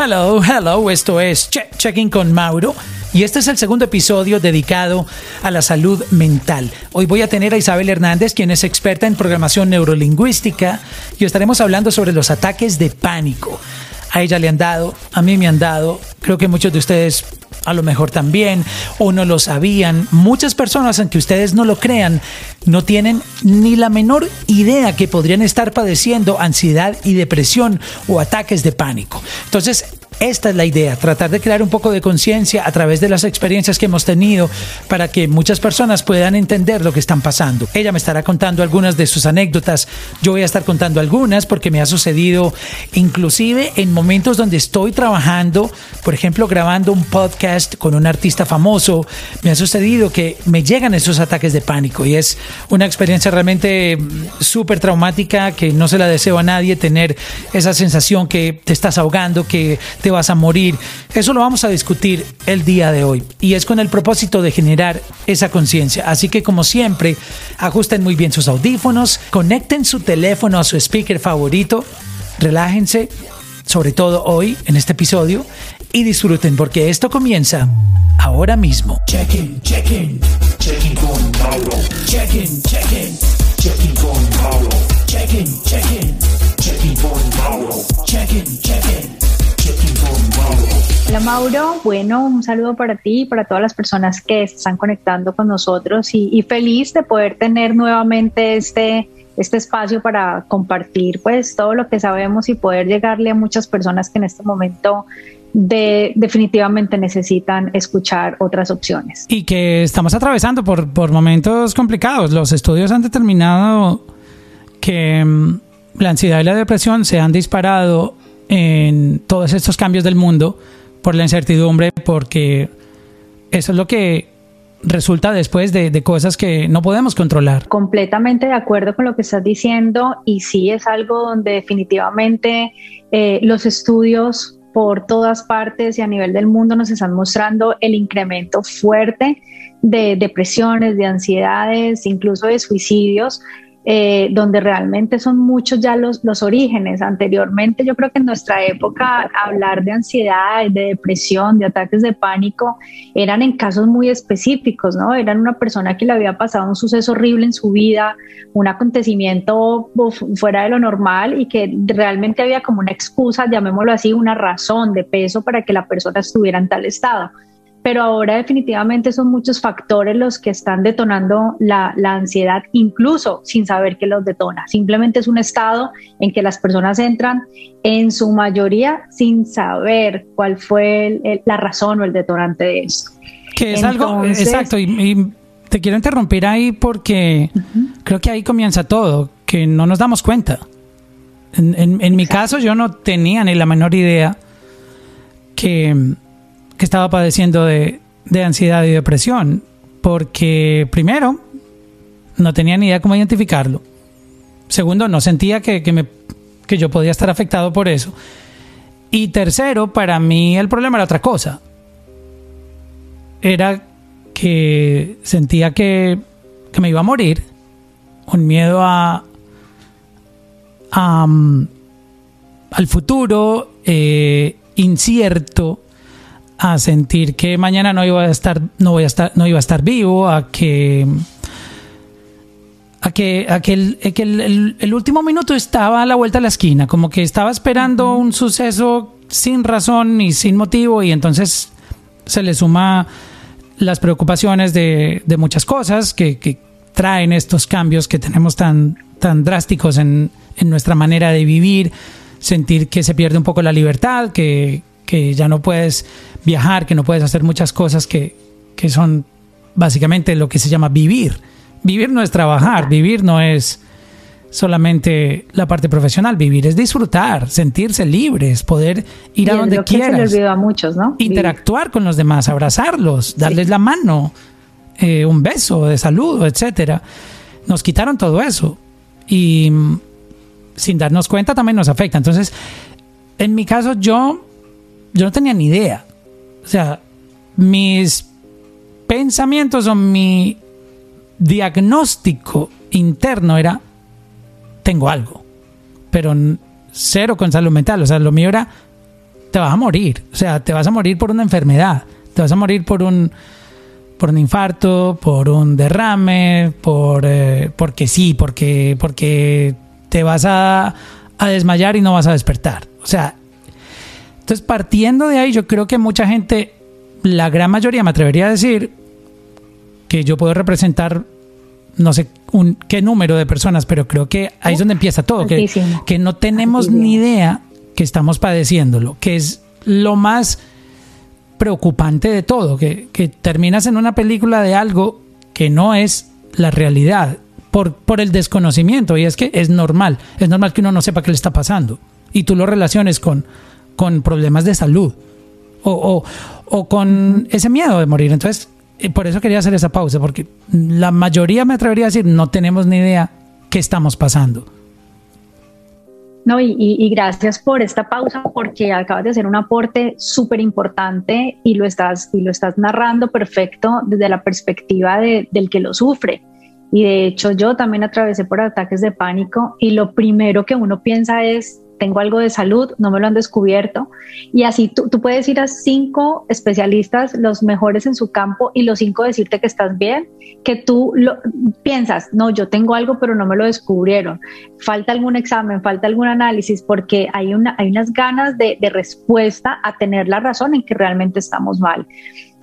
Hello, hello, esto es Check Checking con Mauro y este es el segundo episodio dedicado a la salud mental. Hoy voy a tener a Isabel Hernández, quien es experta en programación neurolingüística y estaremos hablando sobre los ataques de pánico. A ella le han dado, a mí me han dado, creo que muchos de ustedes a lo mejor también, o no lo sabían. Muchas personas, aunque ustedes no lo crean, no tienen ni la menor idea que podrían estar padeciendo ansiedad y depresión o ataques de pánico. Entonces, esta es la idea, tratar de crear un poco de conciencia a través de las experiencias que hemos tenido para que muchas personas puedan entender lo que están pasando. Ella me estará contando algunas de sus anécdotas, yo voy a estar contando algunas porque me ha sucedido inclusive en momentos donde estoy trabajando, por ejemplo, grabando un podcast con un artista famoso, me ha sucedido que me llegan esos ataques de pánico y es una experiencia realmente súper traumática que no se la deseo a nadie tener esa sensación que te estás ahogando, que te vas a morir. Eso lo vamos a discutir el día de hoy y es con el propósito de generar esa conciencia. Así que como siempre, ajusten muy bien sus audífonos, conecten su teléfono a su speaker favorito, relájense, sobre todo hoy en este episodio, y disfruten porque esto comienza ahora mismo. Check in, check in, check in con Mauro. Check in, check in, check in con Mauro. Check in, check in, check in con Mauro. Check in, check in. Hola Mauro, bueno, un saludo para ti y para todas las personas que están conectando con nosotros y, feliz de poder tener nuevamente este, este espacio para compartir pues todo lo que sabemos y poder llegarle a muchas personas que en este momento de, definitivamente necesitan escuchar otras opciones. Y que estamos atravesando por, por momentos complicados. Los estudios han determinado que mm, la ansiedad y la depresión se han disparado en todos estos cambios del mundo por la incertidumbre, porque eso es lo que resulta después de, cosas que no podemos controlar. Completamente de acuerdo con lo que estás diciendo y sí es algo donde definitivamente eh, los estudios por todas partes y a nivel del mundo nos están mostrando el incremento fuerte de depresiones, de ansiedades, incluso de suicidios. Eh, donde realmente son muchos ya los, los orígenes. Anteriormente yo creo que en nuestra época hablar de ansiedad, de depresión, de ataques de pánico eran en casos muy específicos, ¿no? Eran una persona que le había pasado un suceso horrible en su vida, un acontecimiento fuera de lo normal y que realmente había como una excusa, llamémoslo así, una razón de peso para que la persona estuviera en tal estado pero ahora definitivamente son muchos factores los que están detonando la, ansiedad, incluso sin saber que los detona. Simplemente es un estado en que las personas entran en su mayoría sin saber cuál fue la razón o el detonante de eso. Que es algo, exacto, y, te quiero interrumpir ahí porque creo que ahí comienza todo, que no nos damos cuenta. En, mi caso yo no tenía ni la menor idea que que estaba padeciendo de, ansiedad y depresión, porque primero, no tenía ni idea cómo identificarlo. Segundo, no sentía que, me, que yo podía estar afectado por eso. Y tercero, para mí el problema era otra cosa. Era que sentía que, que me iba a morir, un miedo a, a al futuro eh, incierto, a sentir que mañana no iba a estar, no voy a estar, no iba a estar vivo, a que a que, a que, el, el, último minuto estaba a la vuelta de la esquina, como que estaba esperando un suceso sin razón y sin motivo, y entonces se le suma las preocupaciones de, de muchas cosas que, que, traen estos cambios que tenemos tan, tan drásticos en, en nuestra manera de vivir, sentir que se pierde un poco la libertad, que, que ya no puedes viajar, que no puedes hacer muchas cosas que, que son básicamente lo que se llama vivir. Vivir no es trabajar, vivir no es solamente la parte profesional, vivir es disfrutar, sentirse libres, poder ir a donde quieras. a muchos, ¿no? Interactuar con los demás, abrazarlos, darles la mano, eh, un beso de saludo, etcétera. Nos quitaron todo eso y mm, sin darnos cuenta también nos afecta. Entonces, en mi caso yo yo no tenía ni idea. O sea, mis pensamientos o mi diagnóstico interno era, tengo algo, pero cero con salud mental. O sea, lo mío era, te vas a morir. O sea, te vas a morir por una enfermedad, te vas a morir por un, por un infarto, por un derrame, por eh, porque sí, porque, porque te vas a, a desmayar y no vas a despertar. O sea, entonces partiendo de ahí, yo creo que mucha gente, la gran mayoría, me atrevería a decir que yo puedo representar no sé un, qué número de personas, pero creo que ahí es donde empieza todo, que, que, no tenemos ni idea que estamos padeciéndolo, que es lo más preocupante de todo, que, que terminas en una película de algo que no es la realidad por, por el desconocimiento, y es que es normal, es normal que uno no sepa qué le está pasando, y tú lo relaciones con, con problemas de salud o, o, o con ese miedo de morir. Entonces, por eso quería hacer esa pausa, porque la mayoría me atrevería a decir, no tenemos ni idea qué estamos pasando. No, y, gracias por esta pausa porque acabas de hacer un aporte súper importante y lo estás y lo estás narrando perfecto desde la perspectiva del que lo sufre. Y de hecho yo también atravesé por ataques de pánico y lo primero que uno piensa es tengo algo de salud, no me lo han descubierto. Y así tú, puedes ir a cinco especialistas, los mejores en su campo, y los cinco decirte que estás bien, que tú lo, piensas, no, yo tengo algo, pero no me lo descubrieron. Falta algún examen, falta algún análisis, porque hay, una, hay unas ganas de, respuesta a tener la razón en que realmente estamos mal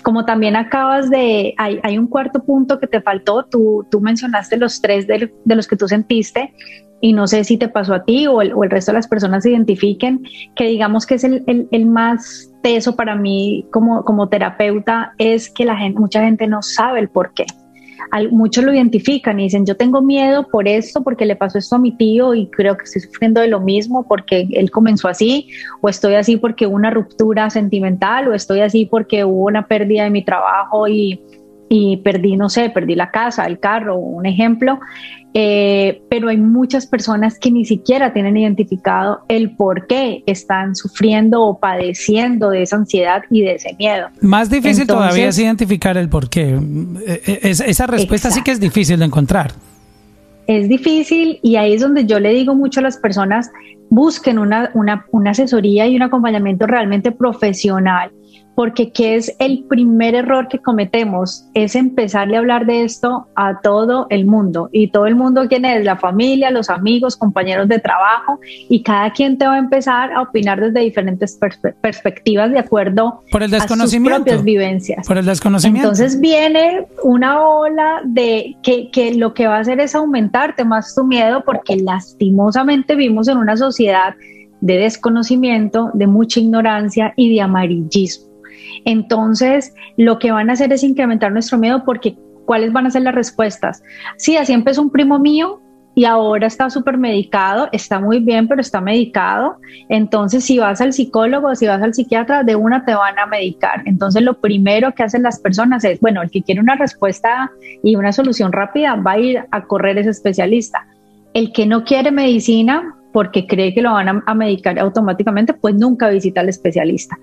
como también acabas de, hay, hay, un cuarto punto que te faltó, tú, tú mencionaste los tres de, los que tú sentiste, y no sé si te pasó a ti o el, o el resto de las personas se identifiquen, que digamos que es el, el, el, más teso para mí como, como terapeuta, es que la gente, mucha gente no sabe el por qué. muchos lo identifican y dicen, yo tengo miedo por esto, porque le pasó esto a mi tío y creo que estoy sufriendo de lo mismo porque él comenzó así, o estoy así porque hubo una ruptura sentimental, o estoy así porque hubo una pérdida de mi trabajo y, y perdí, no sé, perdí la casa, el carro, un ejemplo. Eh, pero hay muchas personas que ni siquiera tienen identificado el por qué están sufriendo o padeciendo de esa ansiedad y de ese miedo. Más difícil todavía es identificar el por qué. Eh, eh, esa respuesta sí que es difícil de encontrar. Es difícil y ahí es donde yo le digo mucho a las personas, busquen una, una, una asesoría y un acompañamiento realmente profesional porque ¿qué es el primer error que cometemos? Es empezarle a hablar de esto a todo el mundo. ¿Y todo el mundo quién es? La familia, los amigos, compañeros de trabajo, y cada quien te va a empezar a opinar desde diferentes perspectivas de acuerdo Por el desconocimiento. a sus propias vivencias. Por el desconocimiento. Entonces viene una ola de que, que lo que va a hacer es aumentarte más tu miedo porque lastimosamente vivimos en una sociedad de desconocimiento, de mucha ignorancia y de amarillismo. Entonces, lo que van a hacer es incrementar nuestro miedo porque ¿cuáles van a ser las respuestas? Sí, así empezó un primo mío y ahora está súper medicado, está muy bien, pero está medicado. Entonces, si vas al psicólogo, si vas al psiquiatra, de una te van a medicar. Entonces, lo primero que hacen las personas es, bueno, el que quiere una respuesta y una solución rápida va a ir a correr ese especialista. El que no quiere medicina, porque cree que lo van a, medicar automáticamente, pues nunca visita al especialista.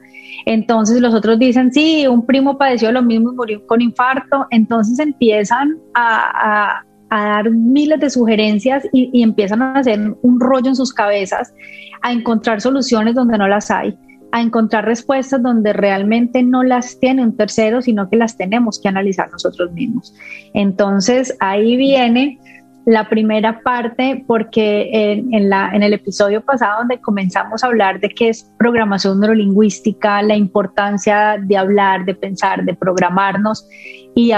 Entonces los otros dicen, sí, un primo padeció lo mismo y murió con infarto, entonces empiezan a, dar miles de sugerencias y, y, empiezan a hacer un rollo en sus cabezas, a encontrar soluciones donde no las hay, a encontrar respuestas donde realmente no las tiene un tercero, sino que las tenemos que analizar nosotros mismos. Entonces ahí viene la primera parte porque en, el episodio pasado donde comenzamos a hablar de qué es programación neurolingüística, la importancia de hablar, de pensar, de programarnos y,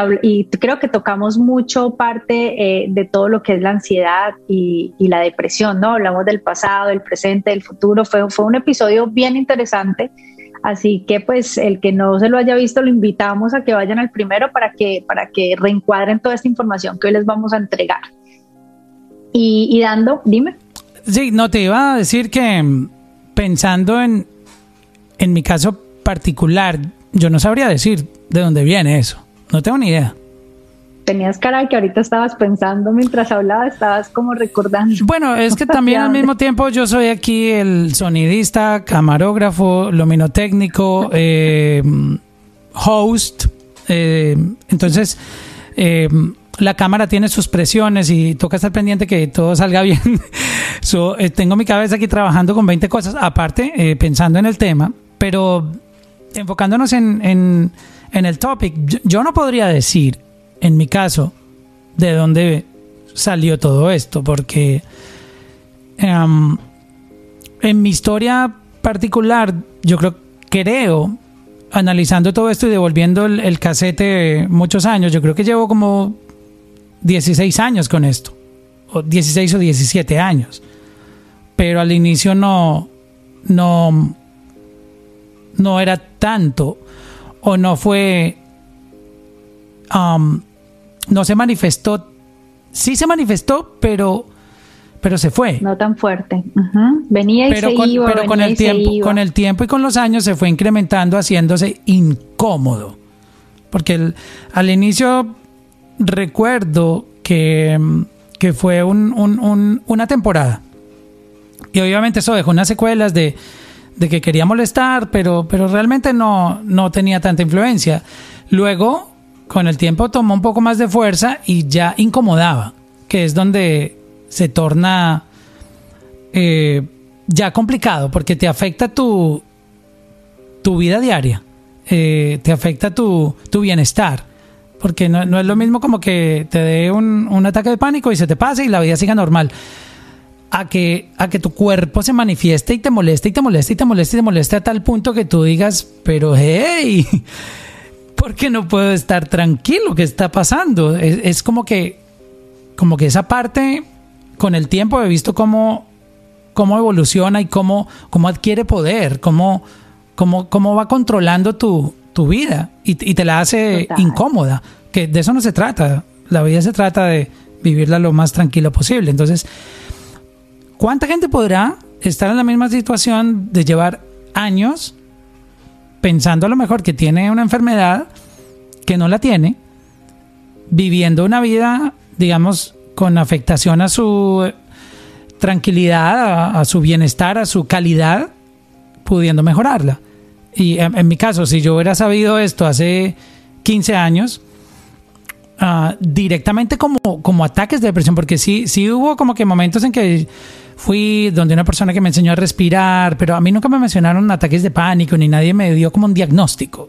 creo que tocamos mucho parte eh, de todo lo que es la ansiedad y, la depresión, ¿no? Hablamos del pasado, del presente, del futuro, fue, un episodio bien interesante. Así que pues el que no se lo haya visto lo invitamos a que vayan al primero para que reencuadren toda esta información que hoy les vamos a entregar. Y, dando, dime. Sí, no te iba a decir que mm, pensando en, en mi caso particular, yo no sabría decir de dónde viene eso. No tengo ni idea. Tenías cara que ahorita estabas pensando mientras hablaba, estabas como recordando. Bueno, es que también al mismo tiempo yo soy aquí el sonidista, camarógrafo, luminotécnico, eh, host. Eh, entonces, eh, la cámara tiene sus presiones y toca estar pendiente que todo salga bien. so, eh, tengo mi cabeza aquí trabajando con 20 cosas, aparte, eh, pensando en el tema, pero enfocándonos en, el topic, yo, no podría decir, en mi caso, de dónde salió todo esto, porque em, en mi historia particular, yo creo, creo, analizando todo esto y devolviendo el, el casete muchos años, yo creo que llevo como 16 años con esto, o 16 o 17 años, pero al inicio no, no, no era tanto o no fue, um, no se manifestó, sí se manifestó, pero, pero se fue. No tan fuerte. Venía y pero se con, iba. Pero con el tiempo, con el tiempo y con los años se fue incrementando, haciéndose incómodo, porque al inicio recuerdo que, que fue una temporada. Y obviamente eso dejó unas secuelas de, de que quería molestar, pero, pero realmente no, no tenía tanta influencia. Luego, con el tiempo tomó un poco más de fuerza y ya incomodaba, que es donde se torna eh, ya complicado, porque te afecta tu, tu vida diaria, eh, te afecta tu, tu bienestar. Porque no, no, es lo mismo como que te dé un, un ataque de pánico y se te pase y la vida siga normal a que, a que tu cuerpo se manifieste y te moleste y te moleste y te moleste y te moleste a tal punto que tú digas, pero hey, ¿por qué no puedo estar tranquilo? ¿Qué está pasando? Es, como que, como que esa parte, con el tiempo he visto cómo, cómo evoluciona y cómo, cómo adquiere poder, cómo, cómo, cómo va controlando tu, tu vida y, te la hace incómoda. Que de eso no se trata. La vida se trata de vivirla lo más tranquilo posible. Entonces, ¿Cuánta gente podrá estar en la misma situación de llevar años pensando a lo mejor que tiene una enfermedad que no la tiene, viviendo una vida, digamos, con afectación a su tranquilidad, a, su bienestar, a su calidad, pudiendo mejorarla? Y en, mi caso, si yo hubiera sabido esto hace 15 años, ah, directamente como, como ataques de depresión, porque sí, sí hubo como que momentos en que fui donde una persona que me enseñó a respirar, pero a mí nunca me mencionaron ataques de pánico ni nadie me dio como un diagnóstico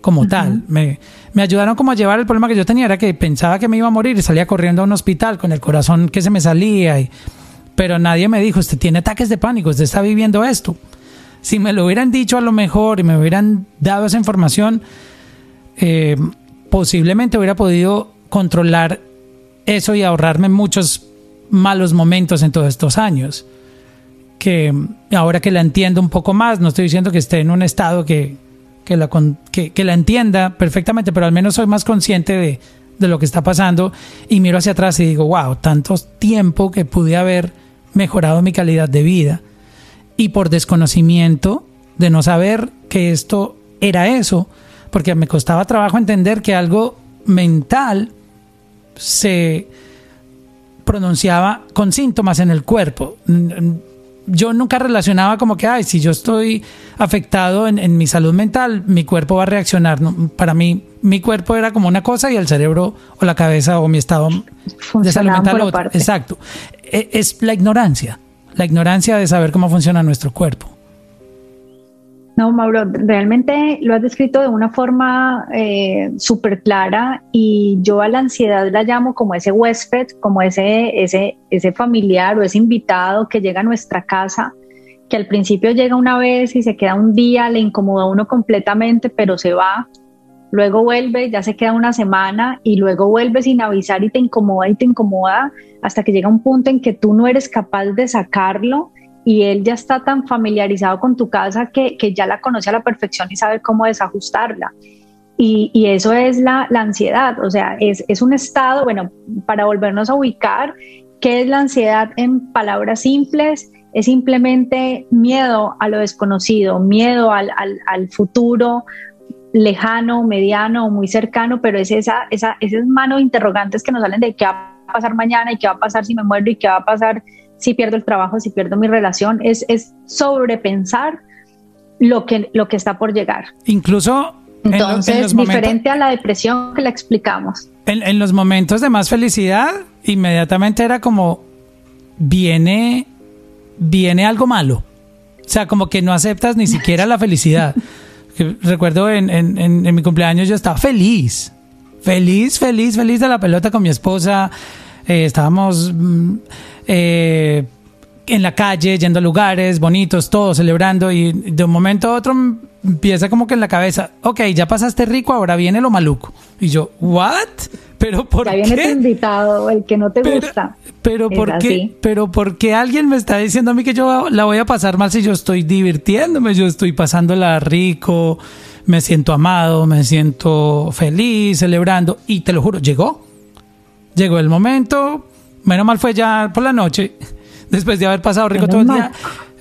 como tal. Me, me, ayudaron como a llevar el problema que yo tenía, era que pensaba que me iba a morir y salía corriendo a un hospital con el corazón que se me salía, y, pero nadie me dijo, usted tiene ataques de pánico, usted está viviendo esto. Si me lo hubieran dicho a lo mejor y me hubieran dado esa información, eh, posiblemente hubiera podido controlar eso y ahorrarme muchos malos momentos en todos estos años. Que ahora que la entiendo un poco más, no estoy diciendo que esté en un estado que, que, la, que, la entienda perfectamente, pero al menos soy más consciente de, de lo que está pasando y miro hacia atrás y digo, wow, tanto tiempo que pude haber mejorado mi calidad de vida. Y por desconocimiento de no saber que esto era eso, porque me costaba trabajo entender que algo mental se, pronunciaba con síntomas en el cuerpo. Yo nunca relacionaba como que, ay, si yo estoy afectado en, mi salud mental, mi cuerpo va a reaccionar. para mí, mi cuerpo era como una cosa y el cerebro o la cabeza o mi estado de salud mental otra. Exacto. E, es la ignorancia, la ignorancia de saber cómo funciona nuestro cuerpo. No, Mauro, realmente lo has descrito de una forma eh, súper clara y yo a la ansiedad la llamo como ese huésped, como ese, ese, ese familiar o ese invitado que llega a nuestra casa, que al principio llega una vez y se queda un día, le incomoda a uno completamente, pero se va, luego vuelve, ya se queda una semana y luego vuelve sin avisar y te incomoda y te incomoda hasta que llega un punto en que tú no eres capaz de sacarlo y él ya está tan familiarizado con tu casa que, ya la conoce a la perfección y sabe cómo desajustarla. Y, eso es la, ansiedad, o sea, es, un estado, bueno, para volvernos a ubicar, ¿qué es la ansiedad en palabras simples? Es simplemente miedo a lo desconocido, miedo al, futuro lejano, mediano o muy cercano, pero es esa, esa, esas manos interrogantes que nos salen de qué va a pasar mañana y qué va a pasar si me muero y qué va a pasar si pierdo el trabajo, si pierdo mi relación, es, es sobrepensar lo que, lo que está por llegar. Incluso... Entonces, diferente a la depresión que la explicamos. En, en, los momentos de más felicidad, inmediatamente era como, viene, viene algo malo. sea, como que no aceptas ni siquiera la felicidad. Recuerdo en, mi cumpleaños yo estaba feliz, feliz, feliz, feliz de la pelota con mi esposa. Eh, estábamos mm, eh, en la calle, yendo a lugares bonitos, todos celebrando y de un momento a otro empieza como que en la cabeza, ok, ya pasaste rico, ahora viene lo maluco. Y yo, ¿what? Pero ¿por ya viene tu invitado, el que no te gusta. Pero ¿por qué? Pero ¿por qué alguien me está diciendo a mí que yo la voy a pasar mal si yo estoy divirtiéndome, yo estoy pasándola rico, me siento amado, me siento feliz, celebrando y te lo juro, llegó. Llegó el momento, menos mal fue ya por la noche, después de haber pasado rico todo el día.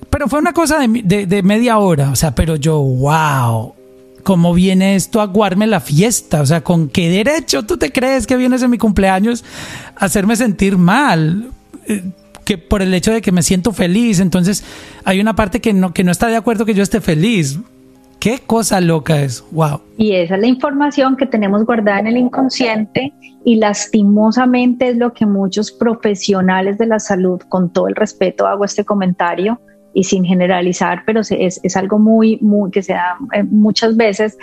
Pero fue una cosa de, de media hora, o sea, pero yo, wow, ¿Cómo viene esto a aguarme la fiesta? O sea, ¿con qué derecho tú te crees que vienes en mi cumpleaños a hacerme sentir mal? Eh, que por el hecho de que me siento feliz. Entonces, hay una parte que no, que no está de acuerdo que yo esté feliz. Qué cosa loca es, wow. Y esa es la información que tenemos guardada en el inconsciente y lastimosamente es lo que muchos profesionales de la salud, con todo el respeto hago este comentario, y sin generalizar, pero es, es algo muy, muy que se da eh, muchas veces,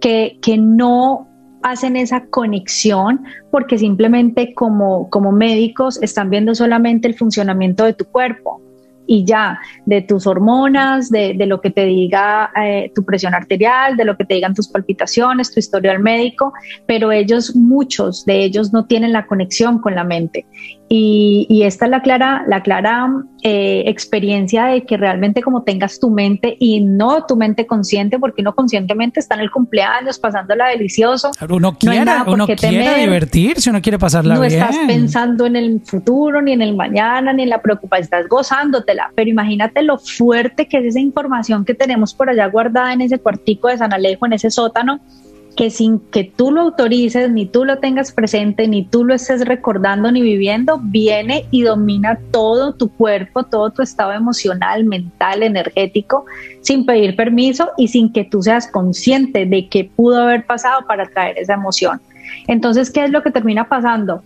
que, que no hacen esa conexión porque simplemente como, como médicos están viendo solamente el funcionamiento de tu cuerpo y ya, de tus hormonas, de, de lo que te diga eh, tu presión arterial, de lo que te digan tus palpitaciones, tu historial médico, pero ellos, muchos de ellos no tienen la conexión con la mente. Y, y esta es la clara, la clara eh, experiencia de que realmente como tengas tu mente y no tu mente consciente, porque uno conscientemente está en el cumpleaños pasándola delicioso. Uno quiere, uno quiere divertirse, uno quiere pasarla no bien. No estás pensando en el futuro, ni en el mañana, ni en la preocupación, estás Pero imagínate lo fuerte que es esa información que tenemos por allá guardada en ese cuartico de San Alejo, en ese sótano, que sin que tú lo autorices, ni tú lo tengas presente, ni tú lo estés recordando ni viviendo, viene y domina todo tu cuerpo, todo tu estado emocional, mental, energético, sin pedir permiso y sin que tú seas consciente de qué pudo haber pasado para traer esa emoción. Entonces, ¿qué es lo que termina pasando?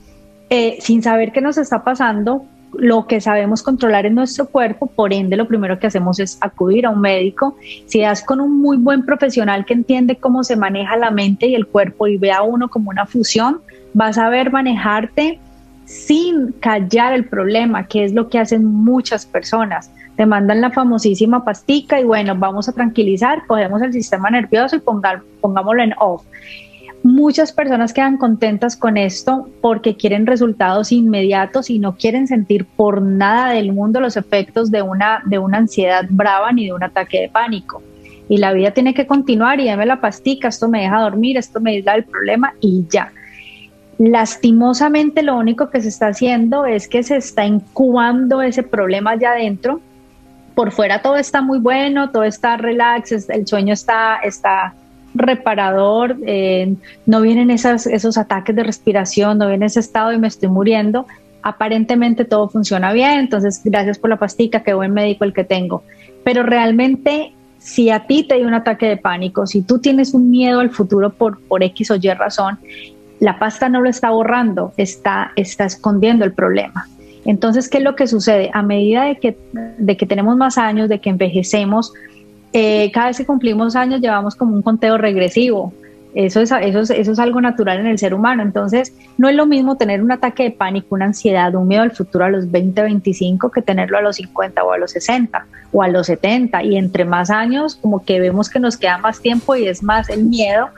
Eh, sin saber qué nos está pasando, lo que sabemos controlar en nuestro cuerpo, por ende lo primero que hacemos es acudir a un médico. Si das con un muy buen profesional que entiende cómo se maneja la mente y el cuerpo y ve a uno como una fusión, vas a ver manejarte sin callar el problema, que es lo que hacen muchas personas. Te mandan la famosísima pastica y bueno, vamos a tranquilizar, cogemos el sistema nervioso y pongámoslo en off. Muchas personas quedan contentas con esto porque quieren resultados inmediatos y no quieren sentir por nada del mundo los efectos de una, de una ansiedad brava ni de un ataque de pánico. Y la vida tiene que continuar y dame la pastica, esto me deja dormir, esto me da el problema y ya. Lastimosamente lo único que se está haciendo es que se está incubando ese problema allá adentro. Por fuera todo está muy bueno, todo está relax, el sueño está, está reparador, eh, no vienen esas, esos ataques de respiración, no viene ese estado y me estoy muriendo. Aparentemente todo funciona bien, entonces gracias por la pastica, qué buen médico el que tengo. Pero realmente si a ti te dio un ataque de pánico, si tú tienes un miedo al futuro por, por X o Y razón, la pasta no lo está borrando, está, está escondiendo el problema. Entonces, ¿qué es lo que sucede? A medida de que, de que tenemos más años, de que envejecemos, eh, cada vez que cumplimos años llevamos como un conteo regresivo. Eso es, eso, es, eso es algo natural en el ser humano. Entonces, no es lo mismo tener un ataque de pánico, una ansiedad, un miedo al futuro a los 20, 25 que tenerlo a los 50 o a los 60 o a los 70. Y entre más años, como que vemos que nos queda más tiempo y es más el miedo.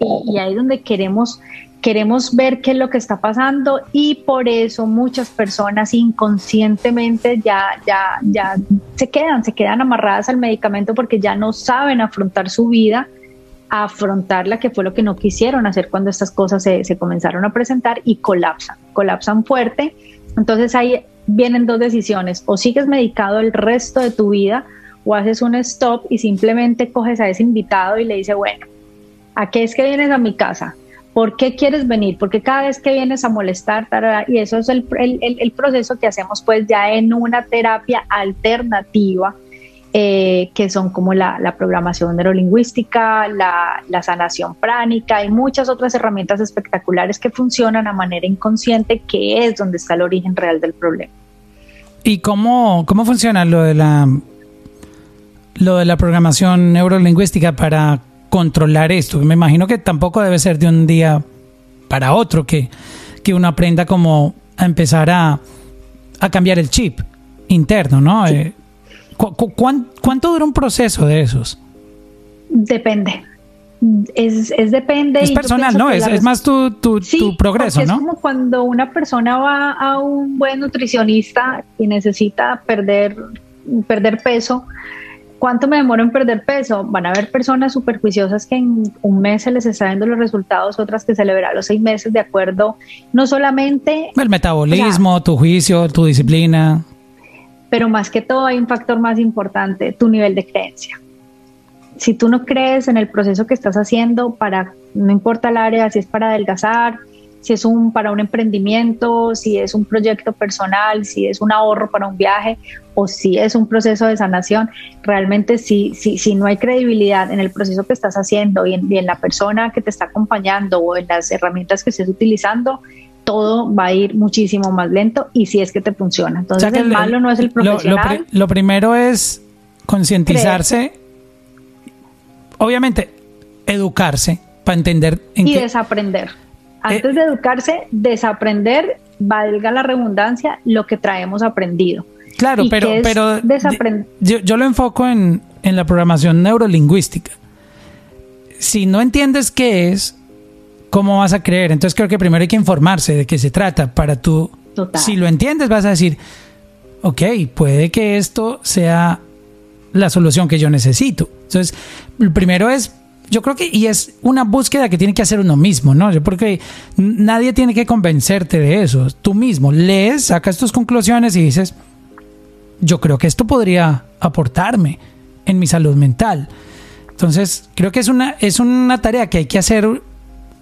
Y, y ahí es donde queremos queremos ver qué es lo que está pasando y por eso muchas personas inconscientemente ya, ya, ya se quedan, se quedan amarradas al medicamento porque ya no saben afrontar su vida, afrontarla, que fue lo que no quisieron hacer cuando estas cosas se, se comenzaron a presentar y colapsan, colapsan fuerte. Entonces ahí vienen dos decisiones, o sigues medicado el resto de tu vida o haces un stop y simplemente coges a ese invitado y le dice, bueno, ¿a qué es que vienes a mi casa? ¿Por qué quieres venir? Porque cada vez que vienes a molestar, y eso es el, proceso que hacemos pues ya en una terapia alternativa, eh, que son como la, programación neurolingüística, la, la, sanación pránica y muchas otras herramientas espectaculares que funcionan a manera inconsciente, que es donde está el origen real del problema. ¿Y cómo, cómo funciona lo de la lo de la programación neurolingüística para controlar esto? Me imagino que tampoco debe ser de un día para otro que, que uno aprenda como a empezar a, a cambiar el chip interno, ¿no? Eh, cuánto dura un proceso de esos? Depende. Es, es depende. Es personal, ¿no? Es, más tu, tu, tu progreso, ¿no? Es como cuando una persona va a un buen nutricionista y necesita perder, perder peso. ¿Cuánto me demoro en perder peso? Van a haber personas superjuiciosas que en un mes se les está viendo los resultados, otras que se le verá los seis meses, de acuerdo, no solamente... El metabolismo, tu juicio, tu disciplina. Pero más que todo hay un factor más importante, tu nivel de creencia si tú no crees en el proceso que estás haciendo para, no importa el área, si es para adelgazar, si es un para un emprendimiento, si es un proyecto personal, si es un ahorro para un viaje o si es un proceso de sanación, realmente si, si, si no hay credibilidad en el proceso que estás haciendo y en, la persona que te está acompañando o en las herramientas que estés utilizando, todo va a ir muchísimo más lento y si es que te funciona. Entonces el, malo no es el profesional. Lo, lo primero es concientizarse obviamente, educarse para entender. En y desaprender. Antes de educarse, desaprender, valga la redundancia, lo que traemos aprendido. Claro, pero, pero yo, lo enfoco en, en la programación neurolingüística. Si no entiendes qué es, ¿cómo vas a creer? Entonces creo que primero hay que informarse de qué se trata para tú, si lo entiendes, vas a decir, ok, puede que esto sea la solución que yo necesito. Entonces, primero es, yo creo que, y es una búsqueda que tiene que hacer uno mismo, ¿no? Yo porque nadie tiene que convencerte de eso. Tú mismo lees, sacas tus conclusiones y dices, yo creo que esto podría aportarme en mi salud mental. Entonces, creo que es una, es una tarea que hay que hacer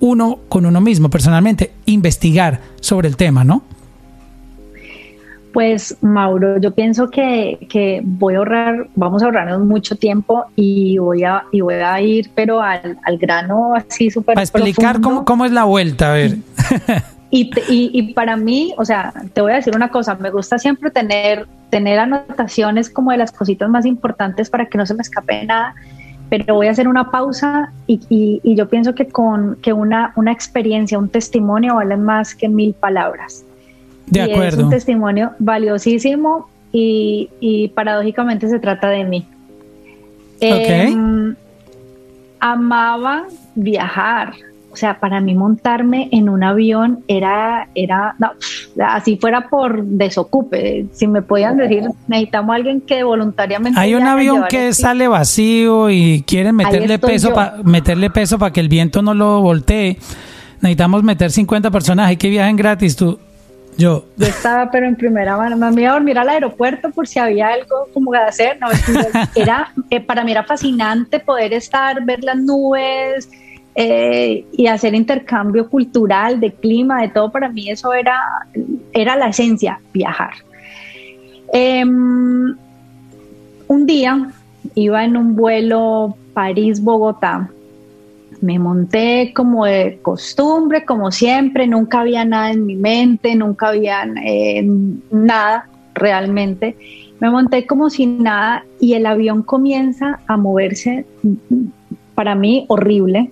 uno con uno mismo, personalmente, investigar sobre el tema, ¿no? Pues Mauro, yo pienso que, voy a ahorrar, vamos a ahorrarnos mucho tiempo y voy a, y voy a ir, pero al, grano así súper Para explicar cómo, cómo, es la vuelta, a ver. Y, y, para mí, o sea, te voy a decir una cosa, me gusta siempre tener, tener anotaciones como de las cositas más importantes para que no se me escape nada, pero voy a hacer una pausa y, y yo pienso que con que una, una experiencia, un testimonio valen más que mil palabras. De acuerdo. Es un testimonio valiosísimo y, paradójicamente se trata de mí. Em, amaba viajar. O sea, para mí montarme en un avión era, era, no, así fuera por desocupe. Si me podían decir, necesitamos a alguien que voluntariamente. Hay un avión que sale vacío y quieren meterle peso, para meterle peso para que el viento no lo voltee. Necesitamos meter 50 personas y que viajen gratis. Tú, yo. estaba, pero en primera mano. Me iba a dormir al aeropuerto por si había algo como de hacer. Era, eh, para mí era fascinante poder estar, ver las nubes eh, y hacer intercambio cultural, de clima, de todo. Para mí eso era, era la esencia, viajar. Em, un día iba en un vuelo París-Bogotá me monté como de costumbre, como siempre, nunca había nada en mi mente, nunca había eh, nada realmente. Me monté como sin nada y el avión comienza a moverse, para mí horrible,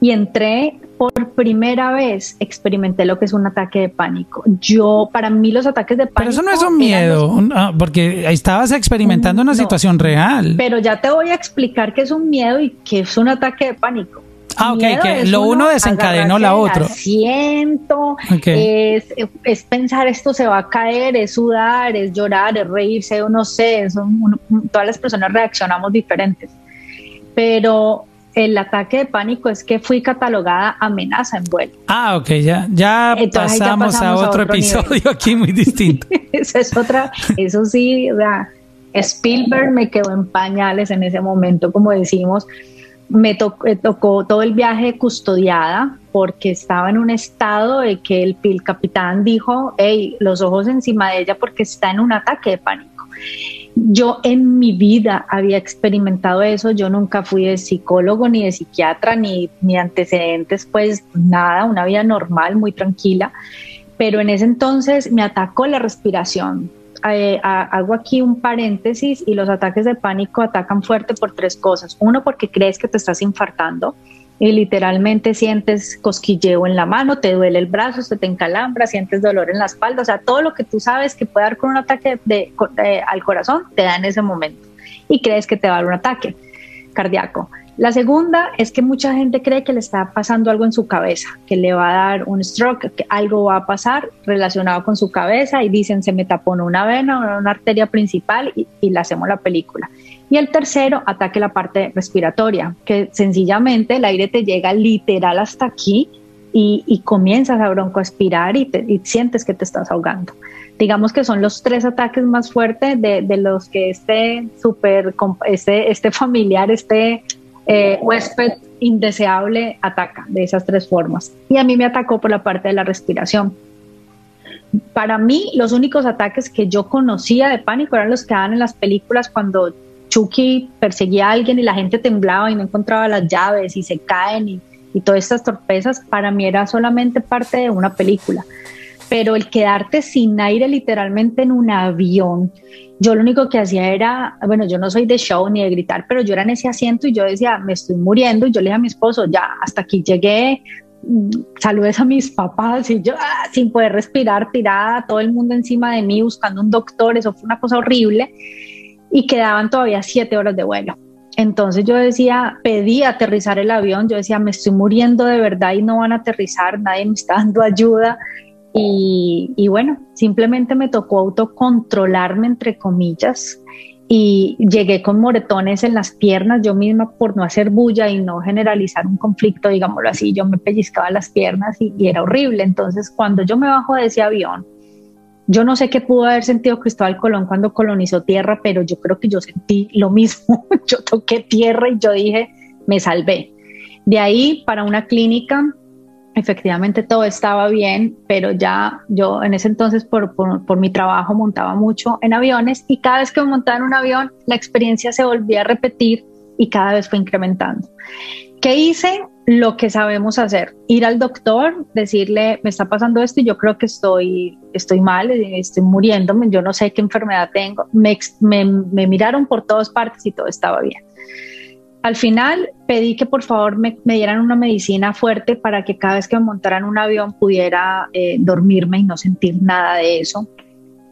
y entré por primera vez experimenté lo que es un ataque de pánico. Yo, para mí los ataques de pánico... Pero eso no es un miedo, ah, porque estabas experimentando una situación real. Pero ya te voy a explicar qué es un miedo y qué es un ataque de pánico. Ah, ok, que lo uno desencadenó la otra. Siento, es, es, pensar esto se va a caer, es sudar, es llorar, es reírse, no sé, son, todas las personas reaccionamos diferentes. Pero el ataque de pánico es que fui catalogada amenaza en vuelo. Ah, ok, ya, ya, pasamos, a otro, episodio aquí muy distinto. eso es otra, eso sí, o sea, Spielberg me quedó en pañales en ese momento, como decimos. Me tocó todo el viaje custodiada porque estaba en un estado de que el, el capitán dijo, hey, los ojos encima de ella porque está en un ataque de pánico. Yo en mi vida había experimentado eso, yo nunca fui de psicólogo ni de psiquiatra ni, ni antecedentes, pues nada, una vida normal, muy tranquila, pero en ese entonces me atacó la respiración, eh, hago aquí un paréntesis y los ataques de pánico atacan fuerte por tres cosas. Uno, porque crees que te estás infartando y literalmente sientes cosquilleo en la mano, te duele el brazo, se te encalambra, sientes dolor en la espalda, o sea, todo lo que tú sabes que puede dar con un ataque de, al corazón te da en ese momento y crees que te va a dar un ataque cardíaco. La segunda es que mucha gente cree que le está pasando algo en su cabeza, que le va a dar un stroke, que algo va a pasar relacionado con su cabeza y dicen se me tapó una vena o una arteria principal y, y le hacemos la película. Y el tercero, ataque la parte respiratoria, que sencillamente el aire te llega literal hasta aquí y, comienzas a broncoaspirar y, y sientes que te estás ahogando. Digamos que son los tres ataques más fuertes de, de los que este, super, este, este familiar, este eh, huésped indeseable ataca de esas tres formas. Y a mí me atacó por la parte de la respiración. Para mí, los únicos ataques que yo conocía de pánico eran los que daban en las películas cuando Chucky perseguía a alguien y la gente temblaba y no encontraba las llaves y se caen y, y todas estas torpezas. Para mí era solamente parte de una película pero el quedarte sin aire literalmente en un avión, yo lo único que hacía era, bueno, yo no soy de show ni de gritar, pero yo era en ese asiento y yo decía, me estoy muriendo y yo le dije a mi esposo, ya, hasta aquí llegué, mm, saludes a mis papás y yo ah, sin poder respirar, tirada, todo el mundo encima de mí buscando un doctor, eso fue una cosa horrible y quedaban todavía siete horas de vuelo. Entonces yo decía, pedí aterrizar el avión, yo decía, me estoy muriendo de verdad y no van a aterrizar, nadie me está dando ayuda. Y, bueno, simplemente me tocó autocontrolarme, entre comillas, y llegué con moretones en las piernas yo misma por no hacer bulla y no generalizar un conflicto, digámoslo así, yo me pellizcaba las piernas y, y, era horrible. Entonces, cuando yo me bajo de ese avión, yo no sé qué pudo haber sentido Cristóbal Colón cuando colonizó tierra, pero yo creo que yo sentí lo mismo. yo toqué tierra y yo dije, me salvé. De ahí para una clínica efectivamente todo estaba bien, pero ya yo en ese entonces por, por, mi trabajo montaba mucho en aviones y cada vez que me montaba en un avión la experiencia se volvía a repetir y cada vez fue incrementando. ¿Qué hice? Lo que sabemos hacer, ir al doctor, decirle, me está pasando esto y yo creo que estoy, estoy mal, estoy muriéndome, yo no sé qué enfermedad tengo. Me, miraron por todas partes y todo estaba bien al final pedí que por favor me, dieran una medicina fuerte para que cada vez que me montara en un avión pudiera eh, dormirme y no sentir nada de eso.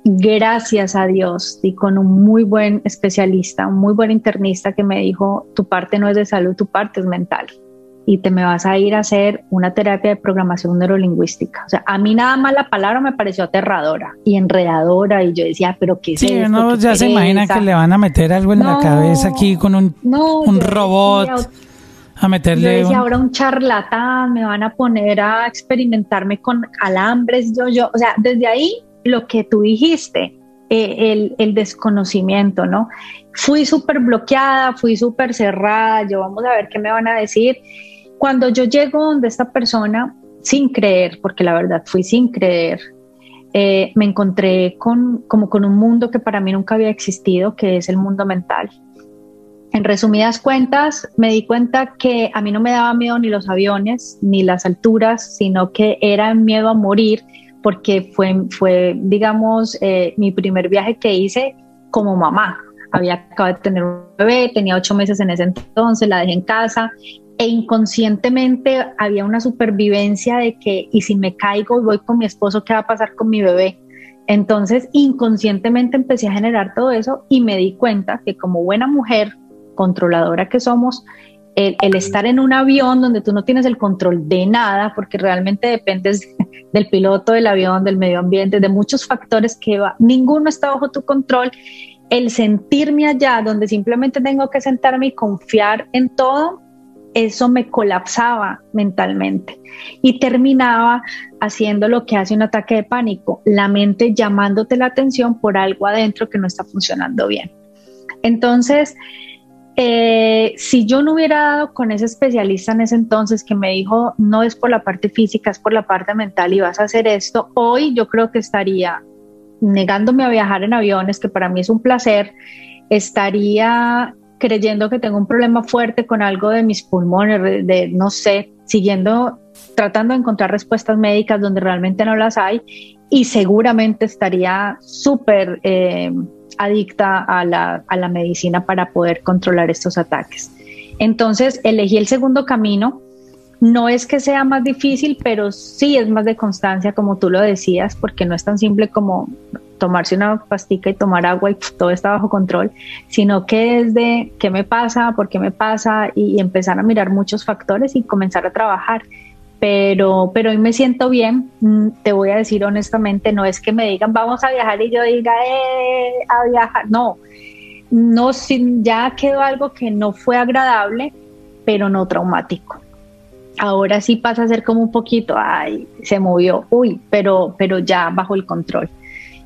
Gracias a Dios y con un muy buen especialista, un muy buen internista que me dijo, tu parte no es de salud, tu parte es mental y te me vas a ir a hacer una terapia de programación neurolingüística. O sea, a mí nada más la palabra me pareció aterradora y enredadora y yo decía, pero ¿qué es sí, esto? ya se imagina que le van a meter algo en la cabeza aquí con un, un robot. a meterle. Yo decía, ahora un charlatán, me van a poner a experimentarme con alambres, yo, yo, o sea, desde ahí lo que tú dijiste, eh, el, el, desconocimiento, ¿no? Fui súper bloqueada, fui súper cerrada, yo vamos a ver qué me van a decir cuando yo llego donde esta persona, sin creer, porque la verdad fui sin creer, eh, me encontré con, como con un mundo que para mí nunca había existido, que es el mundo mental. En resumidas cuentas, me di cuenta que a mí no me daba miedo ni los aviones ni las alturas, sino que era miedo a morir, porque fue, fue digamos, eh, mi primer viaje que hice como mamá. Había acabado de tener un bebé, tenía ocho meses en ese entonces, la dejé en casa e inconscientemente había una supervivencia de que, y si me caigo y voy con mi esposo, ¿qué va a pasar con mi bebé? Entonces, inconscientemente empecé a generar todo eso y me di cuenta que como buena mujer controladora que somos, el, estar en un avión donde tú no tienes el control de nada, porque realmente dependes del piloto del avión, del medio ambiente, de muchos factores que va, ninguno está bajo tu control, el sentirme allá donde simplemente tengo que sentarme y confiar en todo, eso me colapsaba mentalmente y terminaba haciendo lo que hace un ataque de pánico, la mente llamándote la atención por algo adentro que no está funcionando bien. Entonces, eh, si yo no hubiera dado con ese especialista en ese entonces que me dijo, no es por la parte física, es por la parte mental y vas a hacer esto, hoy yo creo que estaría negándome a viajar en aviones, que para mí es un placer, estaría creyendo que tengo un problema fuerte con algo de mis pulmones, de, no sé, siguiendo, tratando de encontrar respuestas médicas donde realmente no las hay y seguramente estaría súper eh, adicta a la, a la medicina para poder controlar estos ataques. Entonces elegí el segundo camino. No es que sea más difícil, pero sí es más de constancia, como tú lo decías, porque no es tan simple como tomarse una pastica y tomar agua y todo está bajo control, sino que es de qué me pasa, por qué me pasa y empezar a mirar muchos factores y comenzar a trabajar. Pero, pero hoy me siento bien, mm, te voy a decir honestamente, no es que me digan vamos a viajar y yo diga eh, a viajar, no, no, ya quedó algo que no fue agradable, pero no traumático. Ahora sí pasa a ser como un poquito, ay, se movió, uy, pero, pero ya bajo el control.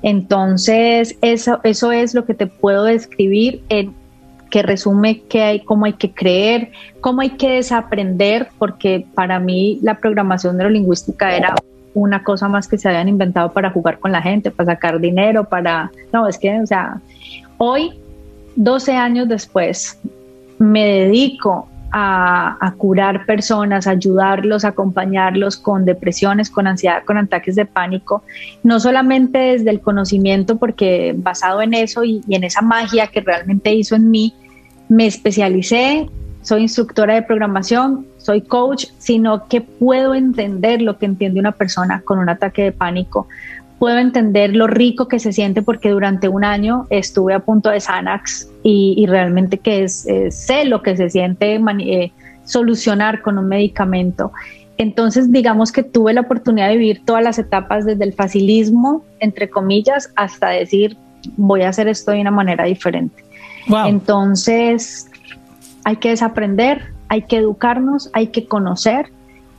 Entonces, eso, eso es lo que te puedo describir que resume qué hay, cómo hay que creer, cómo hay que desaprender, porque para mí la programación neurolingüística era una cosa más que se habían inventado para jugar con la gente, para sacar dinero, para... No, es que, o sea, hoy, 12 años después, me dedico a, curar personas, ayudarlos, acompañarlos con depresiones, con ansiedad, con ataques de pánico, no solamente desde el conocimiento, porque basado en eso y, en esa magia que realmente hizo en mí, me especialicé, soy instructora de programación, soy coach, sino que puedo entender lo que entiende una persona con un ataque de pánico, puedo entender lo rico que se siente porque durante un año estuve a punto de Xanax y, realmente que es, sé lo que se siente eh, solucionar con un medicamento. Entonces, digamos que tuve la oportunidad de vivir todas las etapas desde el facilismo, entre comillas, hasta decir, voy a hacer esto de una manera diferente. Entonces, hay que desaprender, hay que educarnos, hay que conocer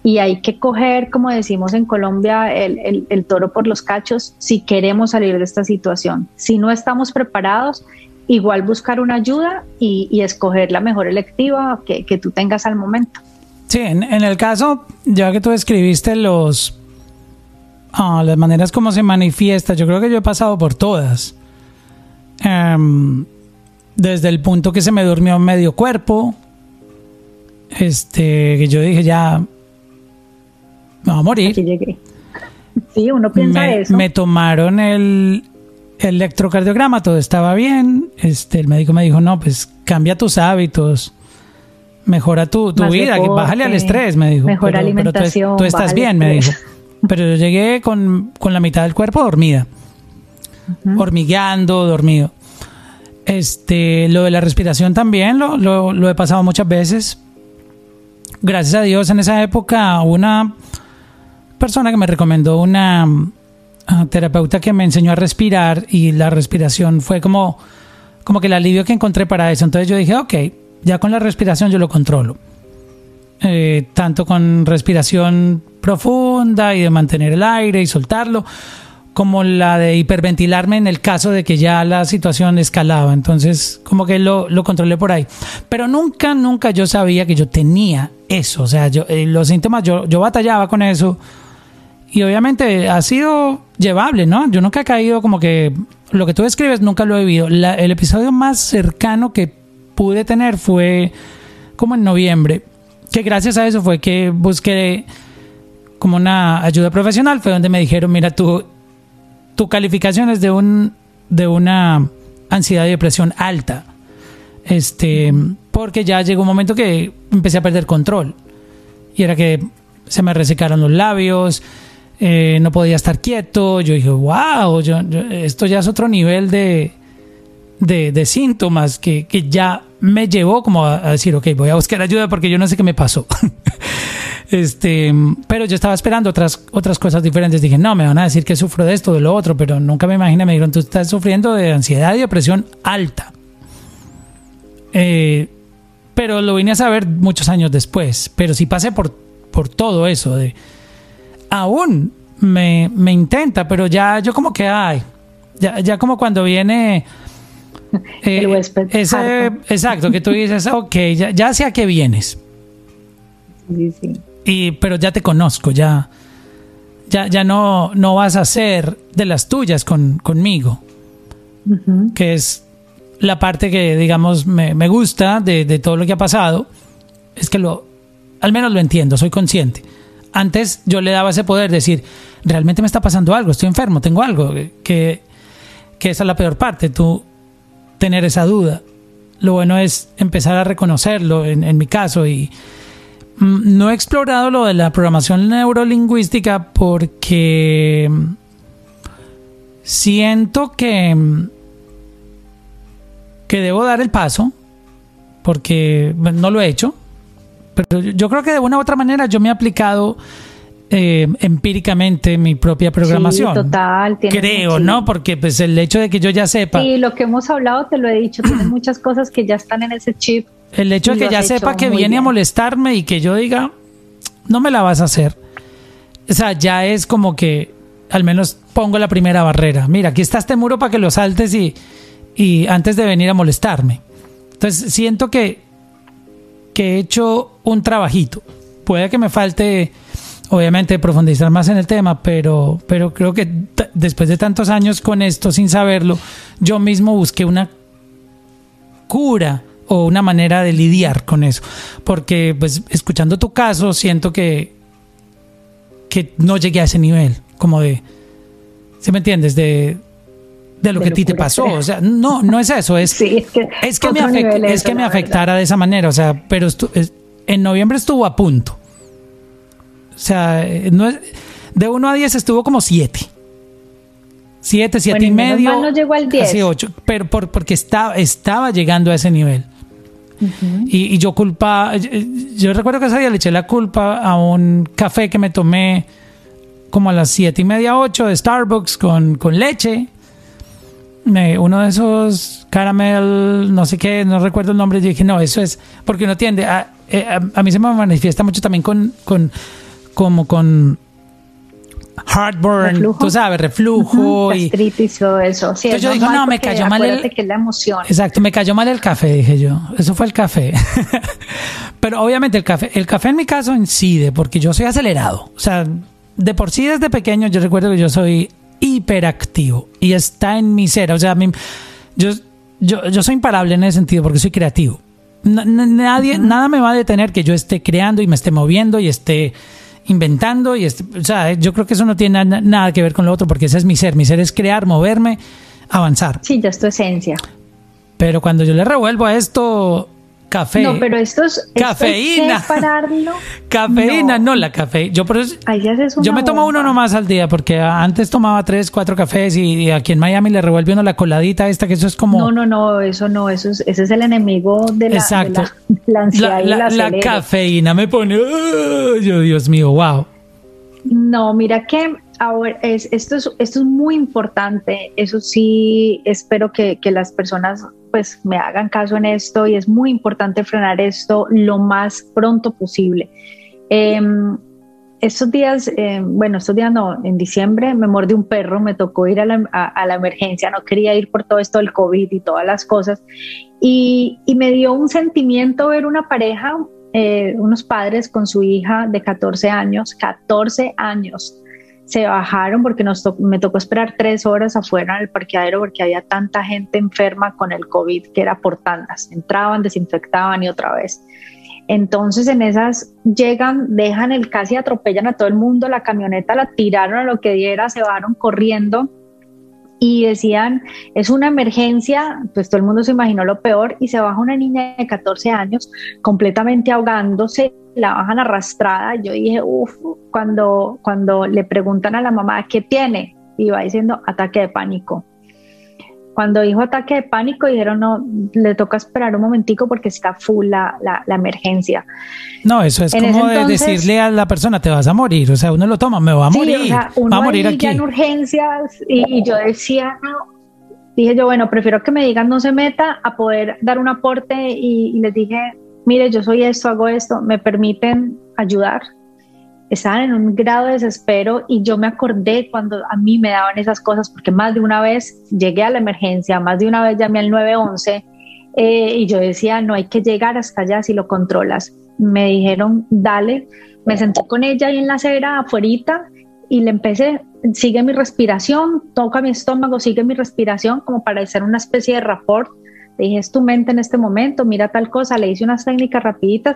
y hay que coger, como decimos en Colombia, el, toro por los cachos si queremos salir de esta situación. Si no estamos preparados, igual buscar una ayuda y, escoger la mejor electiva que, tú tengas al momento. Sí, en, el caso, ya que tú escribiste los, ah, las maneras como se manifiesta, yo creo que yo he pasado por todas. Em, desde el punto que se me durmió medio cuerpo, este, que yo dije ya me va a morir. Sí, uno piensa me, eso. Me tomaron el, electrocardiograma, todo estaba bien. Este, el médico me dijo, no, pues cambia tus hábitos, mejora tu, vida, bájale al estrés, me dijo. Mejor alimentación. tú, estás bien, me dijo. Pero yo llegué con, la mitad del cuerpo dormida, hormigueando, dormido. Este, lo de la respiración también lo, lo he pasado muchas veces. Gracias a Dios en esa época una persona que me recomendó una uh, terapeuta que me enseñó a respirar y la respiración fue como, como que el alivio que encontré para eso. Entonces yo dije, ok, ya con la respiración yo lo controlo. Eh, tanto con respiración profunda y de mantener el aire y soltarlo, como la de hiperventilarme en el caso de que ya la situación escalaba. Entonces, como que lo, lo controlé por ahí. Pero nunca, nunca yo sabía que yo tenía eso. O sea, yo, eh, los síntomas, yo, yo batallaba con eso y obviamente ha sido llevable, ¿no? Yo nunca he caído como que lo que tú describes nunca lo he vivido. el episodio más cercano que pude tener fue como en noviembre, que gracias a eso fue que busqué como una ayuda profesional, fue donde me dijeron, mira, tu, tu calificación es de, un, de una ansiedad y depresión alta. Este, porque ya llegó un momento que empecé a perder control. Y era que se me resecaron los labios, eh, no podía estar quieto. Yo dije, wow, esto ya es otro nivel de, de, síntomas que, ya me llevó como a, decir, ok, voy a buscar ayuda porque yo no sé qué me pasó. este, pero yo estaba esperando otras, otras cosas diferentes. Dije, no, me van a decir que sufro de esto, de lo otro, pero nunca me imaginé, me dijeron, tú estás sufriendo de ansiedad y depresión alta. Eh, pero lo vine a saber muchos años después. Pero sí pasé por, por todo eso de aún me, intenta, pero ya yo como que, ay, ya, ya como cuando viene... El eh, huésped. exacto, que tú dices, ok, ya, ya sé a qué vienes. Sí, sí. Y, pero ya te conozco, ya, ya, ya no, no vas a ser de las tuyas con, conmigo. Que es la parte que, digamos, me, me gusta de, de, todo lo que ha pasado. Es que lo, al menos lo entiendo, soy consciente antes yo le daba ese poder, decir, realmente me está pasando algo, estoy enfermo, tengo algo, que, que esa es la peor parte, tú tener esa duda. Lo bueno es empezar a reconocerlo en, en mi caso y mm, no he explorado lo de la programación neurolingüística porque siento que que debo dar el paso porque no lo he hecho pero yo creo que de una u otra manera yo me he aplicado eh, empíricamente mi propia programación. Sí, total. Creo, ¿no? Porque pues el hecho de que yo ya sepa. Sí, lo que hemos hablado te lo he dicho, tienes muchas cosas que ya están en ese chip. El hecho de que ya sepa que viene a molestarme y que yo diga, no me la vas a hacer. O sea, ya es como que al menos pongo la primera barrera. Mira, aquí está este muro para que lo saltes y, y antes de venir a molestarme. Entonces siento que que he hecho un trabajito. Puede que me falte, obviamente, profundizar más en el tema, pero, pero creo que después de tantos años con esto, sin saberlo, yo mismo busqué una cura o una manera de lidiar con eso. Porque, pues, escuchando tu caso, siento que, que no llegué a ese nivel, como de, ¿sí me entiendes? De, de lo que a ti te pasó. O sea, no, no es eso, es, es que, es que, me, es que me afectara de esa manera. O sea, pero en noviembre estuvo a punto. O sea, no es, de 1 a 10 estuvo como 7. 7, 7 y medio. no llegó al 10. 8, pero por, porque estaba, estaba llegando a ese nivel. y, y, yo culpa, yo, yo, recuerdo que ese día le eché la culpa a un café que me tomé como a las 7 y media, 8 de Starbucks con, con leche uno de esos caramel, no sé qué, no recuerdo el nombre, y dije, no, eso es, porque uno tiende, a, eh, a, mí se me manifiesta mucho también con, con como con heartburn, tú sabes, reflujo y todo eso. Entonces yo digo, no, me cayó mal el que la emoción. Exacto, me cayó mal el café, dije yo. Eso fue el café. Pero obviamente el café, el café en mi caso incide porque yo soy acelerado. O sea, de por sí desde pequeño yo recuerdo que yo soy hiperactivo y está en mi ser. O sea, yo, yo, yo soy imparable en ese sentido porque soy creativo. nadie, Nada me va a detener que yo esté creando y me esté moviendo y esté inventando. y O sea, yo creo que eso no tiene nada que ver con lo otro porque ese es mi ser. Mi ser es crear, moverme, avanzar. Sí, ya es tu esencia. Pero cuando yo le revuelvo a esto café. No, pero esto es cafeína. Cafeína, no. la café. Yo por eso, yo me tomo uno nomás al día porque antes tomaba tres, cuatro cafés y, aquí en Miami le revuelve uno la coladita esta que eso es como. No, no, no, eso no, eso es, ese es el enemigo de la, Exacto. la, la, la, cafeína me pone, yo Dios mío, wow. No, mira que ahora es, esto, es, esto es muy importante. Eso sí, espero que, que las personas pues me hagan caso en esto y es muy importante frenar esto lo más pronto posible. Em, estos días, em, bueno, estos días no, en diciembre me mordió un perro, me tocó ir a la, a, la, emergencia, no quería ir por todo esto del COVID y todas las cosas. Y, y me dio un sentimiento ver una pareja, eh, unos padres con su hija de 14 años, 14 años, se bajaron porque nos me tocó esperar tres horas afuera en el parqueadero porque había tanta gente enferma con el COVID que era por tandas. Entraban, desinfectaban y otra vez. Entonces en esas llegan, dejan el casi atropellan a todo el mundo, la camioneta la tiraron a lo que diera, se bajaron corriendo y decían, es una emergencia, pues todo el mundo se imaginó lo peor y se baja una niña de 14 años completamente ahogándose la bajan arrastrada. Yo dije, uff, cuando, cuando le preguntan a la mamá qué tiene, iba diciendo ataque de pánico. Cuando dijo ataque de pánico, dijeron, no, le toca esperar un momentico porque está full la, la, emergencia. No, eso es como de decirle a la persona, te vas a morir. O sea, uno lo toma, me va a morir. uno va a morir aquí. en urgencias y, yo decía, no, dije yo, bueno, prefiero que me digan no se meta a poder dar un aporte y les dije, mire, yo soy esto, hago esto, me permiten ayudar. Estaban en un grado de desespero y yo me acordé cuando a mí me daban esas cosas, porque más de una vez llegué a la emergencia, más de una vez llamé al 911 eh, y yo decía, no hay que llegar hasta allá si lo controlas. Me dijeron, dale, me senté con ella ahí en la acera, afuera, y le empecé, sigue mi respiración, toca mi estómago, sigue mi respiración, como para hacer una especie de rapport dije, es tu mente en este momento, mira tal cosa, le hice unas técnicas rapiditas,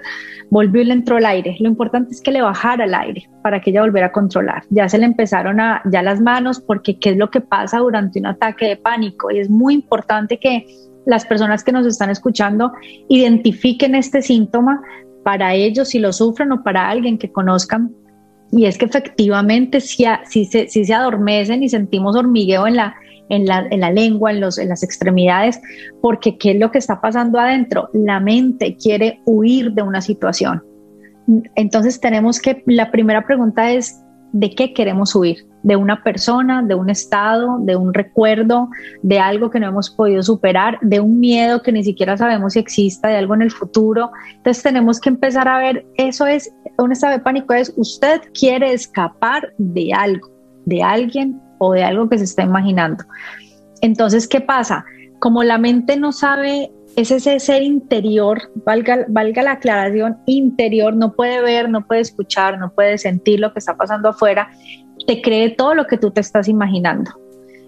volvió y le entró el aire. Lo importante es que le bajara el aire para que ella volviera a controlar. Ya se le empezaron a, ya las manos, porque qué es lo que pasa durante un ataque de pánico. Y es muy importante que las personas que nos están escuchando identifiquen este síntoma para ellos si lo sufren o para alguien que conozcan. Y es que efectivamente si, si, se, si se adormecen y sentimos hormigueo en la, en la, en la lengua, en, los, en las extremidades, porque ¿qué es lo que está pasando adentro? La mente quiere huir de una situación. Entonces tenemos que, la primera pregunta es, ¿de qué queremos huir? ¿De una persona, de un estado, de un recuerdo, de algo que no hemos podido superar, de un miedo que ni siquiera sabemos si exista, de algo en el futuro? Entonces tenemos que empezar a ver, eso es, un estado de pánico es, usted quiere escapar de algo, de alguien o de algo que se está imaginando. Entonces, ¿qué pasa? Como la mente no sabe, es ese ser interior, valga, valga la aclaración, interior, no puede ver, no puede escuchar, no puede sentir lo que está pasando afuera, te cree todo lo que tú te estás imaginando.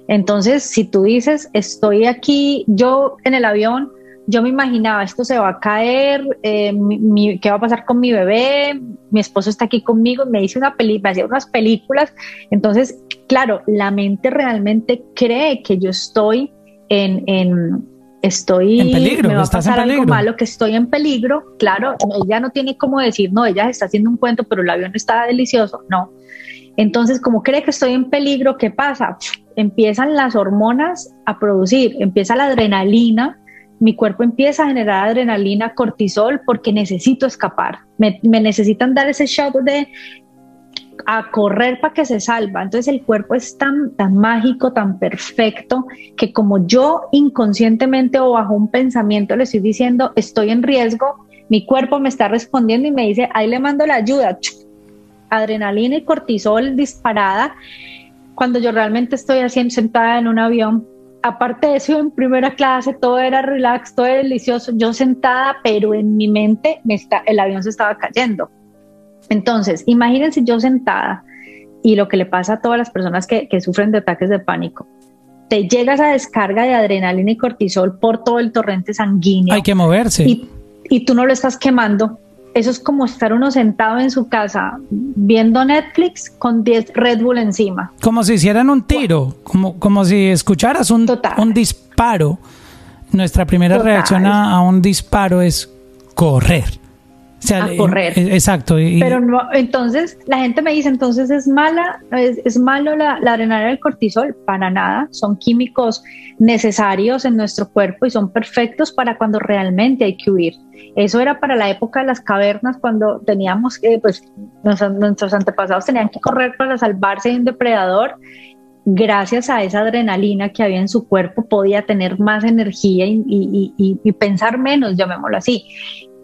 Entonces, si tú dices, estoy aquí, yo en el avión, yo me imaginaba, esto se va a caer, eh, ¿qué va a pasar con mi bebé? Mi esposo está aquí conmigo, me dice una película, me hacía unas películas. Entonces, claro, la mente realmente cree que yo estoy en, en estoy en peligro, me va a pasar algo malo, que estoy en peligro. Claro, ella no tiene cómo decir, no, ella está haciendo un cuento, pero el avión está delicioso. No. Entonces, como cree que estoy en peligro, ¿qué pasa? Empiezan las hormonas a producir, empieza la adrenalina mi cuerpo empieza a generar adrenalina, cortisol, porque necesito escapar. Me, necesitan dar ese shot de a correr para que se salva. Entonces el cuerpo es tan, tan mágico, tan perfecto, que como yo inconscientemente o bajo un pensamiento le estoy diciendo, estoy en riesgo, mi cuerpo me está respondiendo y me dice, ahí le mando la ayuda. Adrenalina y cortisol disparada. Cuando yo realmente estoy haciendo sentada en un avión aparte de eso, en primera clase todo era relax, todo era delicioso, yo sentada, pero en mi mente me está, el avión se estaba cayendo. Entonces, imagínense yo sentada y lo que le pasa a todas las personas que, que sufren de ataques de pánico. Te llegas a descarga de adrenalina y cortisol por todo el torrente sanguíneo. Hay que moverse. Y, y tú no lo estás quemando, eso es como estar uno sentado en su casa viendo Netflix con 10 Red Bull encima. Como si hicieran un tiro, como, como si escucharas un, un disparo. Nuestra primera reacción a, un disparo es correr. A correr. exacto. Pero no, entonces la gente me dice, entonces es mala, es, malo la, la adrenalina del cortisol. Para nada, son químicos necesarios en nuestro cuerpo y son perfectos para cuando realmente hay que huir. Eso era para la época de las cavernas, cuando teníamos que, pues, nuestros antepasados tenían que correr para salvarse de un depredador. Gracias a esa adrenalina que había en su cuerpo, podía tener más energía y, pensar menos, llamémoslo así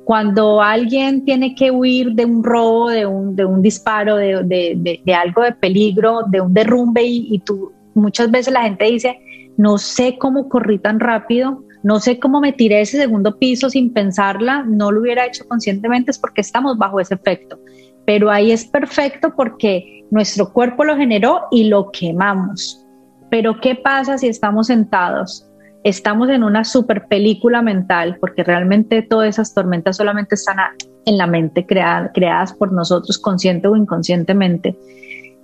cuando alguien tiene que huir de un robo, de un, disparo, de, algo de peligro, de un derrumbe y, y, tú muchas veces la gente dice, no sé cómo corrí tan rápido, no sé cómo me tiré ese segundo piso sin pensarla, no lo hubiera hecho conscientemente, es porque estamos bajo ese efecto. Pero ahí es perfecto porque nuestro cuerpo lo generó y lo quemamos. Pero ¿qué pasa si estamos sentados? Estamos en una super película mental, porque realmente todas esas tormentas solamente están en la mente, creadas por nosotros, consciente o inconscientemente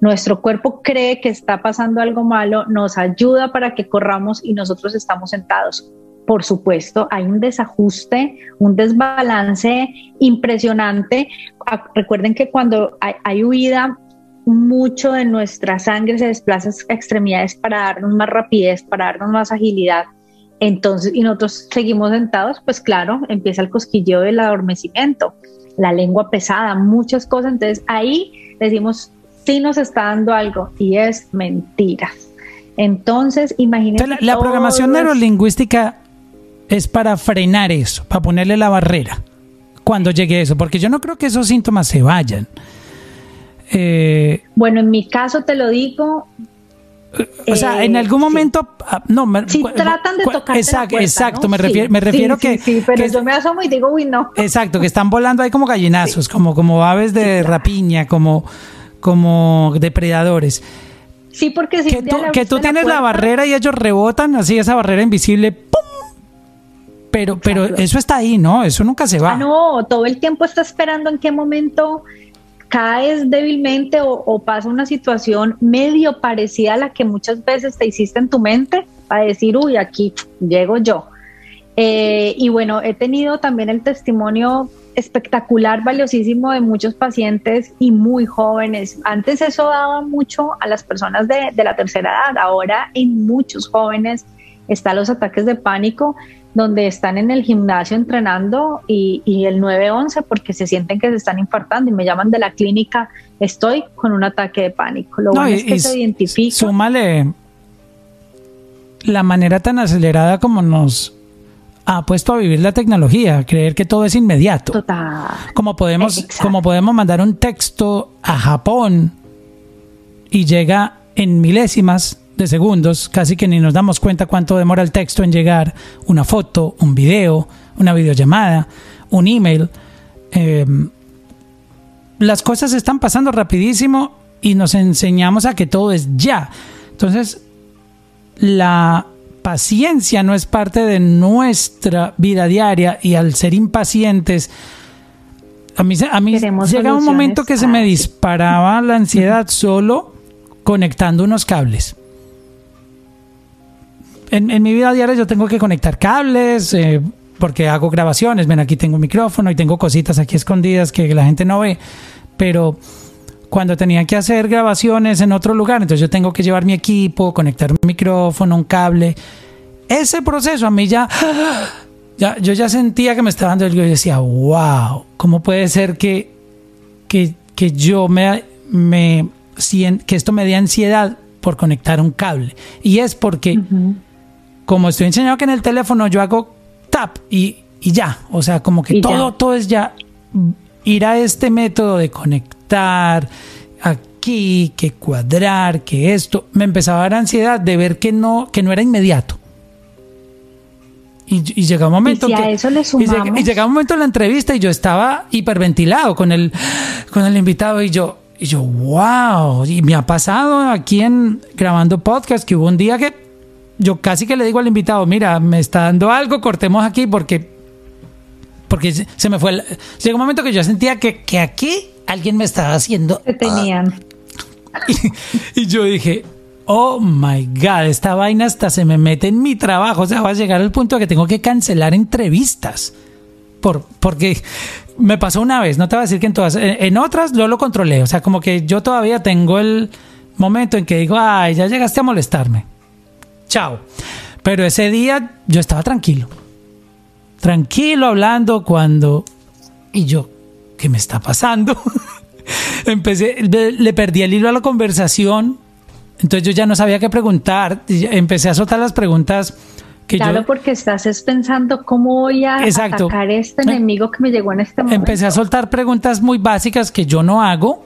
nuestro cuerpo cree que está pasando algo malo, nos ayuda para que corramos y nosotros estamos sentados por supuesto, hay un desajuste, un desbalance impresionante. Recuerden que cuando hay, huida, mucho de nuestra sangre se desplaza a extremidades para darnos más rapidez, para darnos más agilidad. Entonces, y nosotros seguimos sentados, pues claro, empieza el cosquilleo del adormecimiento, la lengua pesada, muchas cosas. Entonces ahí decimos, sí nos está dando algo y es mentira. Entonces, imagínense. La, la programación neurolingüística es para frenar eso, para ponerle la barrera cuando llegue eso, porque yo no creo que esos síntomas se vayan. Eh, bueno, en mi caso te lo digo. O sea, en algún momento, ah, no, si tratan de tocar exacto, exacto, me refiero, me refiero que, sí, pero yo me asomo y digo, uy, no. Exacto, que están volando ahí como gallinazos, como, como aves de rapiña, como, como depredadores. Sí, porque si que tú, que tú tienes la, barrera y ellos rebotan así esa barrera invisible, ¡pum! Pero, pero eso está ahí, ¿no? Eso nunca se va. Ah, no, todo el tiempo está esperando en qué momento caes débilmente o, pasa una situación medio parecida a la que muchas veces te hiciste en tu mente para decir, uy, aquí llego yo. Eh, y bueno, he tenido también el testimonio espectacular, valiosísimo de muchos pacientes y muy jóvenes. Antes eso daba mucho a las personas de, de la tercera edad, ahora en muchos jóvenes están los ataques de pánico donde están en el gimnasio entrenando y, el 911 porque se sienten que se están infartando y me llaman de la clínica, estoy con un ataque de pánico. Lo bueno es que se identifica. Súmale la manera tan acelerada como nos ha puesto a vivir la tecnología, creer que todo es inmediato. Total. Como podemos, como podemos mandar un texto a Japón y llega en milésimas de segundos, casi que ni nos damos cuenta cuánto demora el texto en llegar, una foto, un video, una videollamada, un email. Em, las cosas están pasando rapidísimo y nos enseñamos a que todo es ya. Entonces, la paciencia no es parte de nuestra vida diaria y al ser impacientes, a mí, a mí llega un momento que se me disparaba la ansiedad solo conectando unos cables en, mi vida diaria yo tengo que conectar cables, eh, porque hago grabaciones. Ven, aquí tengo un micrófono y tengo cositas aquí escondidas que la gente no ve. Pero cuando tenía que hacer grabaciones en otro lugar, entonces yo tengo que llevar mi equipo, conectar un micrófono, un cable. Ese proceso a mí ya, ya yo ya sentía que me estaba dando el yo decía, wow, ¿cómo puede ser que, que, que yo me, me que esto me dé ansiedad por conectar un cable? Y es porque como estoy enseñado que en el teléfono yo hago tap y, ya, o sea, como que todo, todo es ya. Ir a este método de conectar aquí, que cuadrar, que esto, me empezaba a dar ansiedad de ver que no, que no era inmediato. Y, y llega un momento que, eso le y, llega, un momento en la entrevista y yo estaba hiperventilado con el con el invitado y yo y yo wow y me ha pasado aquí en grabando podcast que hubo un día que yo casi que le digo al invitado, mira, me está dando algo, cortemos aquí porque porque se me fue. El, llegó un momento que yo sentía que, que aquí alguien me estaba haciendo. Tenían. Y, yo dije, oh my God, esta vaina hasta se me mete en mi trabajo. O sea, va a llegar al punto de que tengo que cancelar entrevistas. Por, porque me pasó una vez, no te voy a decir que en todas, en, otras yo lo controlé. O sea, como que yo todavía tengo el momento en que digo, ay, ya llegaste a molestarme chao. Pero ese día yo estaba tranquilo. Tranquilo hablando cuando... Y yo, ¿qué me está pasando? Empecé, le perdí el hilo a la conversación. Entonces yo ya no sabía qué preguntar. Empecé a soltar las preguntas que claro, porque estás pensando cómo voy a atacar este enemigo que me llegó en este momento. Empecé a soltar preguntas muy básicas que yo no hago,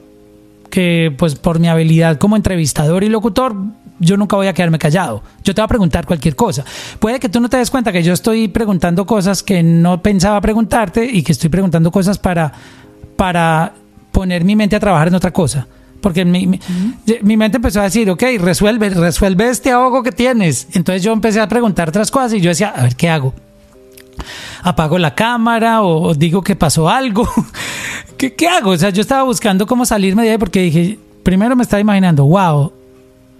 que pues por mi habilidad como entrevistador y locutor yo nunca voy a quedarme callado. Yo te voy a preguntar cualquier cosa. Puede que tú no te des cuenta que yo estoy preguntando cosas que no pensaba preguntarte y que estoy preguntando cosas para, para poner mi mente a trabajar en otra cosa. Porque mi, mi, mente empezó a decir, ok, resuelve, resuelve este ahogo que tienes. Entonces yo empecé a preguntar otras cosas y yo decía, a ver, ¿qué hago? ¿Apago la cámara o digo que pasó algo? ¿Qué, ¿Qué hago? O sea, yo estaba buscando cómo salirme de ahí porque dije, primero me estaba imaginando, wow,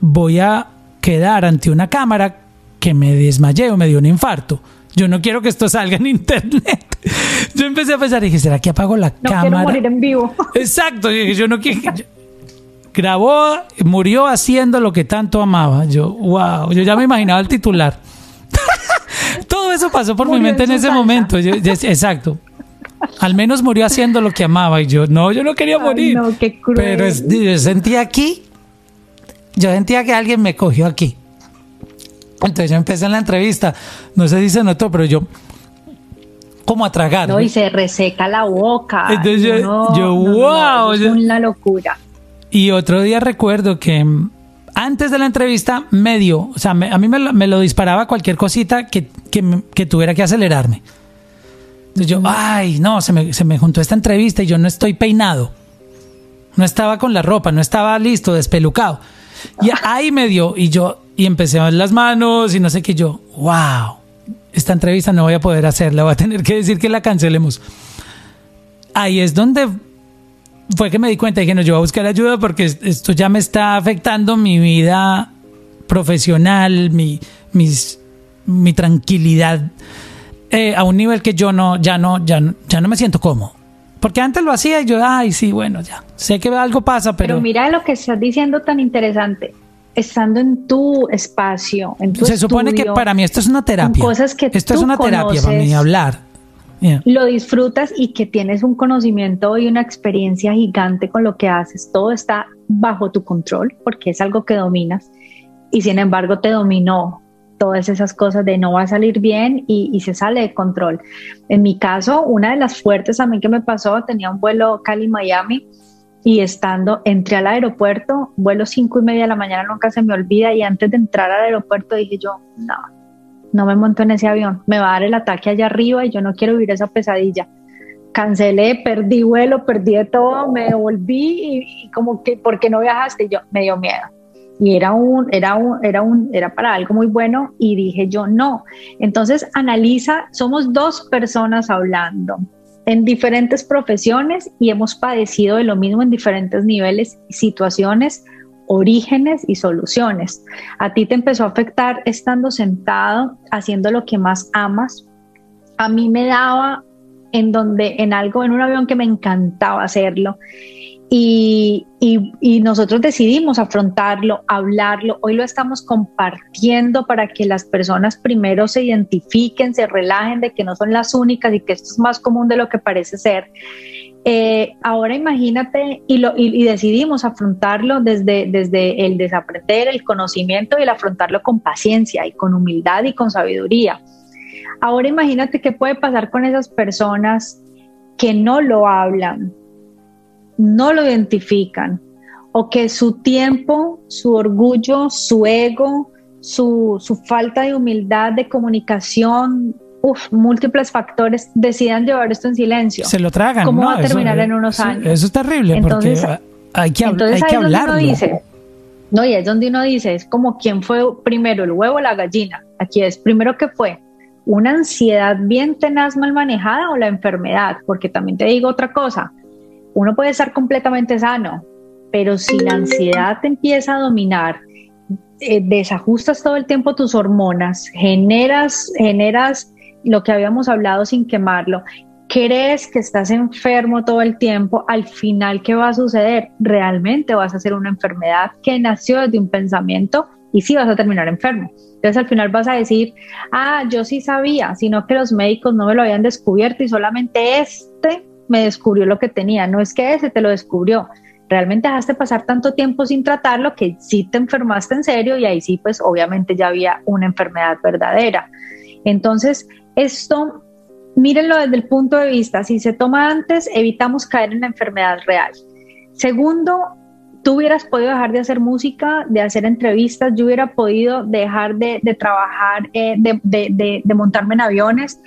voy a quedar ante una cámara que me desmayé o me dio un infarto. Yo no quiero que esto salga en internet. Yo empecé a pensar, dije, ¿será que apago la cámara? Quiero morir en vivo. Exacto, dije, yo no quiero. grabó, murió haciendo lo que tanto amaba. Yo, wow, yo ya me imaginaba el titular. Todo eso pasó por mi mente en, ese momento. exacto. Al menos murió haciendo lo que amaba. Y yo, no, yo no quería morir. no, qué cruel. Pero yo sentí aquí yo sentía que alguien me cogió aquí. Entonces yo empecé en la entrevista, no sé si se notó, pero yo como a tragar. No, y se reseca la boca. Entonces yo, wow. es una locura. Y otro día recuerdo que mm, antes de la entrevista medio, o sea, a mí me lo, disparaba cualquier cosita que, que, tuviera que acelerarme. Entonces yo, ay, no, se me, se me juntó esta entrevista y yo no estoy peinado. No estaba con la ropa, no estaba listo, despelucado. Y ahí me dio, y yo, y empecé a ver las manos y no sé qué, yo, wow. esta entrevista no voy a poder hacerla, voy a tener que decir que la cancelemos. Ahí es donde fue que me di cuenta dije, no, yo voy a buscar ayuda porque esto ya me está afectando mi vida profesional, mi, mis, mi tranquilidad eh, a un nivel que yo no, ya no, ya, ya no me siento cómodo. Porque antes lo hacía y yo, ay, sí, bueno, ya. Sé que algo pasa, pero. Pero mira lo que estás diciendo tan interesante. Estando en tu espacio, en tu Se supone que para mí esto es una terapia. Cosas que esto es una terapia para mí, hablar. Lo disfrutas y que tienes un conocimiento y una experiencia gigante con lo que haces. Todo está bajo tu control porque es algo que dominas y sin embargo te dominó todas esas cosas de no va a salir bien y, se sale de control. En mi caso, una de las fuertes mí que me pasó, tenía un vuelo Cali-Miami y estando, entré al aeropuerto, vuelo cinco y media de la mañana, nunca se me olvida, y antes de entrar al aeropuerto dije yo, no, no me monto en ese avión, me va a dar el ataque allá arriba y yo no quiero vivir esa pesadilla. Cancelé, perdí vuelo, perdí de todo, me volví y, como que, ¿por qué no viajaste? yo, me dio miedo y era un, era un, era un, era para algo muy bueno y dije yo no. Entonces analiza, somos dos personas hablando en diferentes profesiones y hemos padecido de lo mismo en diferentes niveles, situaciones, orígenes y soluciones. A ti te empezó a afectar estando sentado, haciendo lo que más amas. A mí me daba en donde, en algo, en un avión que me encantaba hacerlo y, nosotros decidimos afrontarlo, hablarlo. Hoy lo estamos compartiendo para que las personas primero se identifiquen, se relajen de que no son las únicas y que esto es más común de lo que parece ser. Eh, ahora imagínate y, y, decidimos afrontarlo desde, desde el desaprender, el conocimiento y el afrontarlo con paciencia y con humildad y con sabiduría. Ahora imagínate qué puede pasar con esas personas que no lo hablan, no lo identifican o que su tiempo, su orgullo, su ego, su, falta de humildad, de comunicación, múltiples factores, decidan llevar esto en silencio. Se lo tragan. ¿Cómo va a terminar en unos años? Eso es terrible entonces, porque hay que, entonces hay que hablarlo. Dice, no, y es donde uno dice, es como quién fue primero, el huevo o la gallina. Aquí es primero que fue una ansiedad bien tenaz mal manejada o la enfermedad, porque también te digo otra cosa, uno puede estar completamente sano, pero si la ansiedad te empieza a dominar, eh, desajustas todo el tiempo tus hormonas, generas, generas lo que habíamos hablado sin quemarlo, crees que estás enfermo todo el tiempo, al final, ¿qué va a suceder? Realmente vas a hacer una enfermedad que nació desde un pensamiento y sí vas a terminar enfermo. Entonces al final vas a decir, ah, yo sí sabía, sino que los médicos no me lo habían descubierto y solamente este me descubrió lo que tenía, no es que ese te lo descubrió. Realmente dejaste pasar tanto tiempo sin tratarlo que sí te enfermaste en serio y ahí sí, pues obviamente ya había una enfermedad verdadera. Entonces, esto, mírenlo desde el punto de vista, si se toma antes, evitamos caer en la enfermedad real. Segundo, tú hubieras podido dejar de hacer música, de hacer entrevistas, yo hubiera podido dejar de, trabajar, eh, de, de montarme en aviones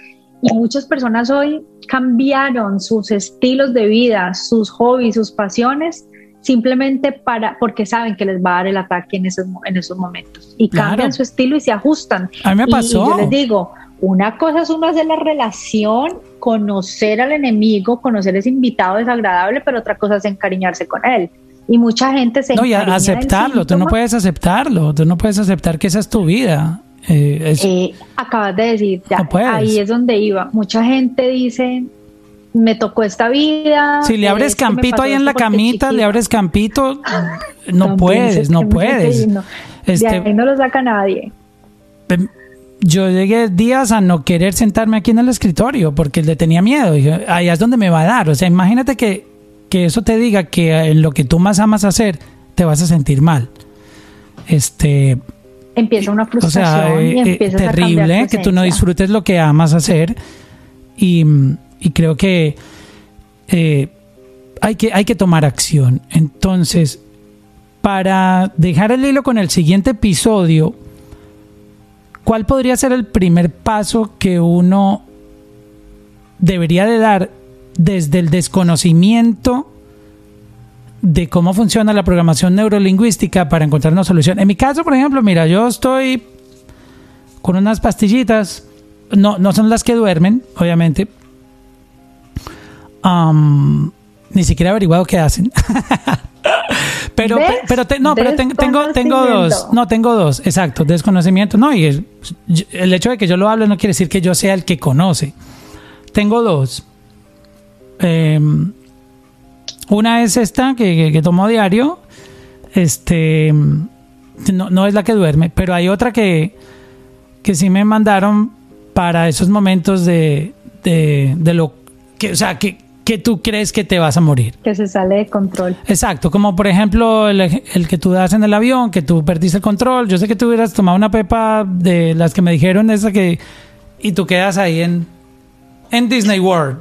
y muchas personas hoy cambiaron sus estilos de vida, sus hobbies, sus pasiones, simplemente para porque saben que les va a dar el ataque en esos, en esos momentos. Y cambian su estilo y se ajustan. A mí me pasó. Y, yo les digo, una cosa es uno hacer la relación, conocer al enemigo, conocer ese invitado desagradable, pero otra cosa es encariñarse con él. Y mucha gente se... No, y aceptarlo, tú no puedes aceptarlo, tú no puedes aceptar que esa es tu vida. Eh, eh, acabas de decir, ya, ahí es donde iba. Mucha gente dice, me tocó esta vida. Si le abres campito ahí en la camita, le abres campito, no puedes, no puedes. Este, no lo saca nadie. Yo llegué días a no querer sentarme aquí en el escritorio porque le tenía miedo. Dije, ahí es donde me va a dar. O sea, imagínate que, que eso te diga que en lo que tú más amas hacer te vas a sentir mal. Este, empieza una frustración y eh, eh, terrible que tú no disfrutes lo que amas hacer y, creo que, eh, hay que hay que tomar acción. Entonces para dejar el hilo con el siguiente episodio ¿cuál podría ser el primer paso que uno debería de dar desde el desconocimiento de cómo funciona la programación neurolingüística para encontrar una solución. En mi caso, por ejemplo, mira, yo estoy con unas pastillitas no, no son las que duermen, obviamente. ni siquiera he averiguado qué hacen. pero, pero no, pero tengo, tengo dos. No, tengo dos, exacto, desconocimiento. No, y el hecho de que yo lo hable no quiere decir que yo sea el que conoce. Tengo dos. Em, una es esta que, que, tomo diario. Este no, no, es la que duerme, pero hay otra que, que sí me mandaron para esos momentos de, de, de lo que, o sea, que, que tú crees que te vas a morir. Que se sale de control. Exacto, como por ejemplo el, que tú das en el avión, que tú perdiste el control. Yo sé que tú hubieras tomado una pepa de las que me dijeron, esa que. y tú quedas ahí en, en Disney World.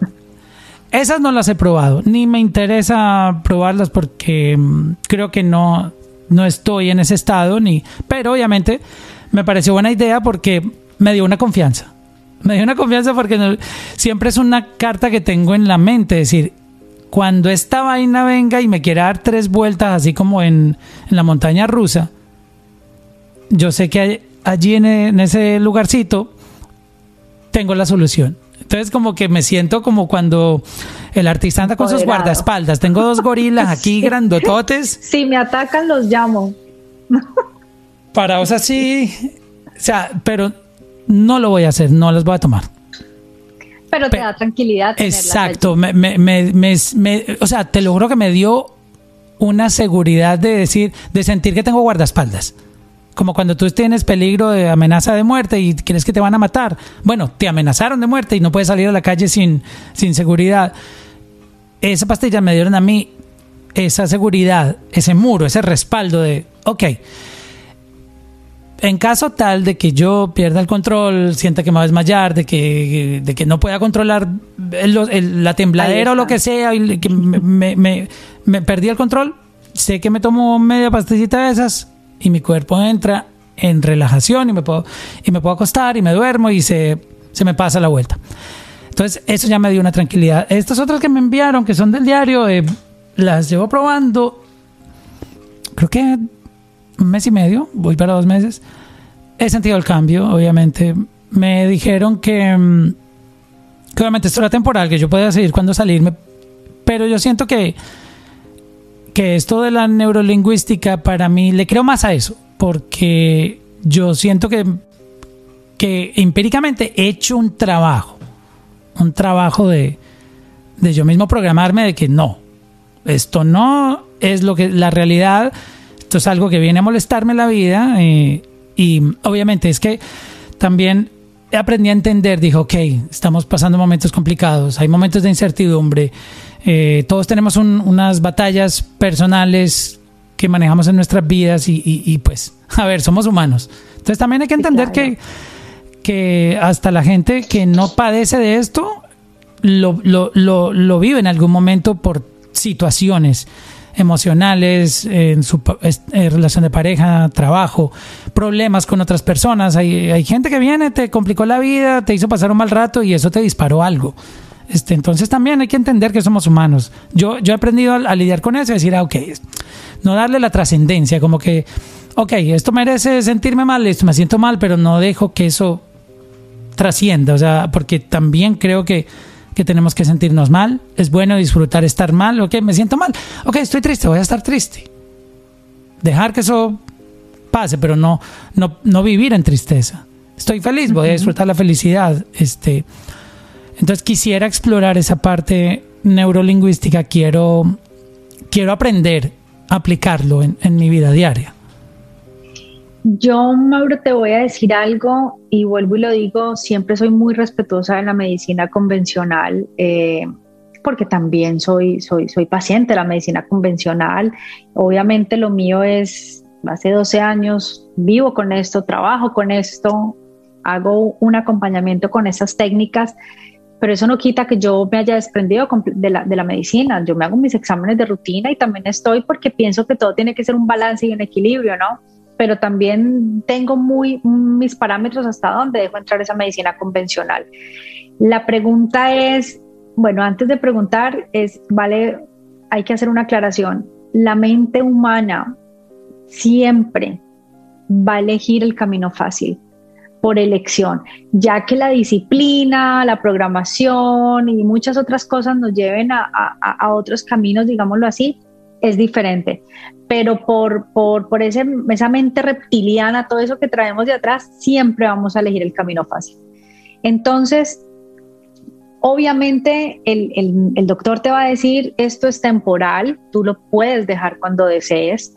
Esas no las he probado, ni me interesa probarlas porque mm, creo que no, no estoy en ese estado, ni. Pero obviamente me pareció buena idea porque me dio una confianza me dio una confianza porque siempre es una carta que tengo en la mente, es decir, cuando esta vaina venga y me quiera dar tres vueltas, así como en, la montaña rusa, yo sé que allí en, ese lugarcito tengo la solución. Entonces como que me siento como cuando el artista anda con sus guardaespaldas. Tengo dos gorilas aquí grandototes. Si me atacan los llamo. Paraos así. O sea, pero no lo voy a hacer, no las voy a tomar. Pero te da tranquilidad. Exacto, me, me, me, o sea, te logro que me dio una seguridad de decir, de sentir que tengo guardaespaldas. Como cuando tú tienes peligro de amenaza de muerte y crees que te van a matar. Bueno, te amenazaron de muerte y no puedes salir a la calle sin, sin seguridad. Esa pastilla me dieron a mí esa seguridad, ese muro, ese respaldo de, ok, en caso tal de que yo pierda el control, sienta que me va a desmayar, de que, de que no pueda controlar la tembladera o lo que sea, y que me, me, perdí el control, sé que me tomo media pastillita de esas y mi cuerpo entra en relajación y me puedo, y me puedo acostar y me duermo y se, se me pasa la vuelta. Entonces, eso ya me dio una tranquilidad. Estas otras que me enviaron, que son del diario, eh, las llevo probando, creo que un mes y medio, voy para dos meses, he sentido el cambio, obviamente. Me dijeron que, mm, que obviamente esto era temporal, que yo podía seguir cuando salirme, pero yo siento que, que esto de la neurolingüística para mí le creo más a eso, porque yo siento que, que empíricamente he hecho un trabajo, un trabajo de, de yo mismo programarme de que no, esto no es lo que la realidad esto es algo que viene a molestarme la vida eh, y obviamente es que también aprendí a entender, dijo, ok, estamos pasando momentos complicados, hay momentos de incertidumbre, eh, todos tenemos unas batallas personales que manejamos en nuestras vidas y, pues, a ver, somos humanos. Entonces también hay que entender que, que hasta la gente que no padece de esto lo, lo, lo, lo vive en algún momento por situaciones emocionales, en su eh, relación de pareja, trabajo, problemas con otras personas. Hay, hay gente que viene, te complicó la vida, te hizo pasar un mal rato y eso te disparó algo. Este, entonces también hay que entender que somos humanos. Yo, yo he aprendido a, lidiar con eso y decir, ah, ok, no darle la trascendencia, como que, ok, esto merece sentirme mal, esto me siento mal, pero no dejo que eso trascienda, o sea, porque también creo que que tenemos que sentirnos mal. Es bueno disfrutar estar mal. Ok, me siento mal. Ok, estoy triste, voy a estar triste. Dejar que eso pase, pero no, no, no vivir en tristeza. Estoy feliz, voy a disfrutar la felicidad. Este, entonces quisiera explorar esa parte neurolingüística. Quiero, quiero aprender a aplicarlo en, en mi vida diaria. Yo, Mauro, te voy a decir algo y vuelvo y lo digo, siempre soy muy respetuosa de la medicina convencional, eh, porque también soy, soy, soy paciente de la medicina convencional. Obviamente lo mío es, hace 12 años vivo con esto, trabajo con esto, hago un acompañamiento con esas técnicas, pero eso no quita que yo me haya desprendido de la, de la medicina. Yo me hago mis exámenes de rutina y también estoy porque pienso que todo tiene que ser un balance y un equilibrio, ¿no? Pero también tengo muy mis parámetros hasta donde dejo entrar esa medicina convencional. La pregunta es, bueno, antes de preguntar, es, vale, hay que hacer una aclaración. La mente humana siempre va a elegir el camino fácil. por elección, ya que la disciplina, la programación y muchas otras cosas nos lleven a, a otros caminos, digámoslo así, es diferente. Pero por, por, por ese, esa mente reptiliana, todo eso que traemos de atrás, siempre vamos a elegir el camino fácil. Entonces, obviamente el, el, doctor te va a decir, esto es temporal, tú lo puedes dejar cuando desees.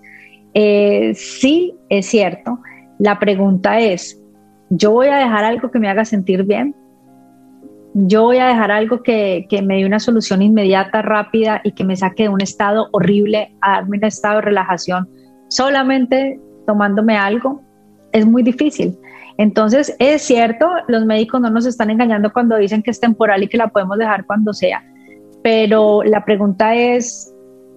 Eh, sí, es cierto. La pregunta es, ¿yo voy a dejar algo que me haga sentir bien? Yo voy a dejar algo que, me dé una solución inmediata, rápida y que me saque de un estado horrible a darme un estado de relajación solamente tomándome algo, es muy difícil. Entonces, es cierto, los médicos no nos están engañando cuando dicen que es temporal y que la podemos dejar cuando sea, pero la pregunta es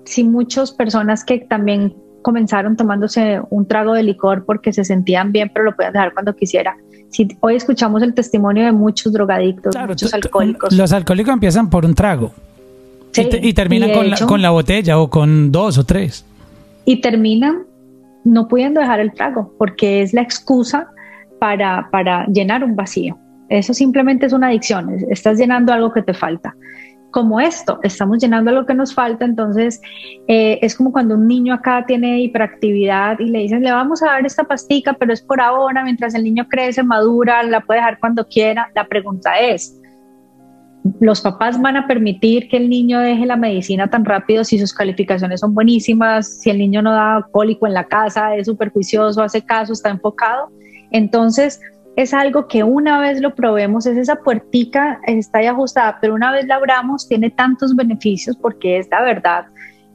si muchas personas que también comenzaron tomándose un trago de licor porque se sentían bien, pero lo podían dejar cuando quisiera, si hoy escuchamos el testimonio de muchos drogadictos, muchos alcohólicos. Los alcohólicos empiezan por un trago y, terminan con, la, con la botella o con dos o tres. Y terminan no pudiendo dejar el trago porque es la excusa para, para llenar un vacío. Eso simplemente es una adicción, estás llenando algo que te falta como esto, estamos llenando lo que nos falta, entonces eh, es como cuando un niño acá tiene hiperactividad y le dicen, le vamos a dar esta pastica, pero es por ahora, mientras el niño crece, madura, la puede dejar cuando quiera. La pregunta es, ¿los papás van a permitir que el niño deje la medicina tan rápido si sus calificaciones son buenísimas, si el niño no da cólico en la casa, es súper juicioso, hace caso, está enfocado? Entonces, es algo que una vez lo probemos, es esa puertica, está ahí ajustada, pero una vez la abramos, tiene tantos beneficios porque es la verdad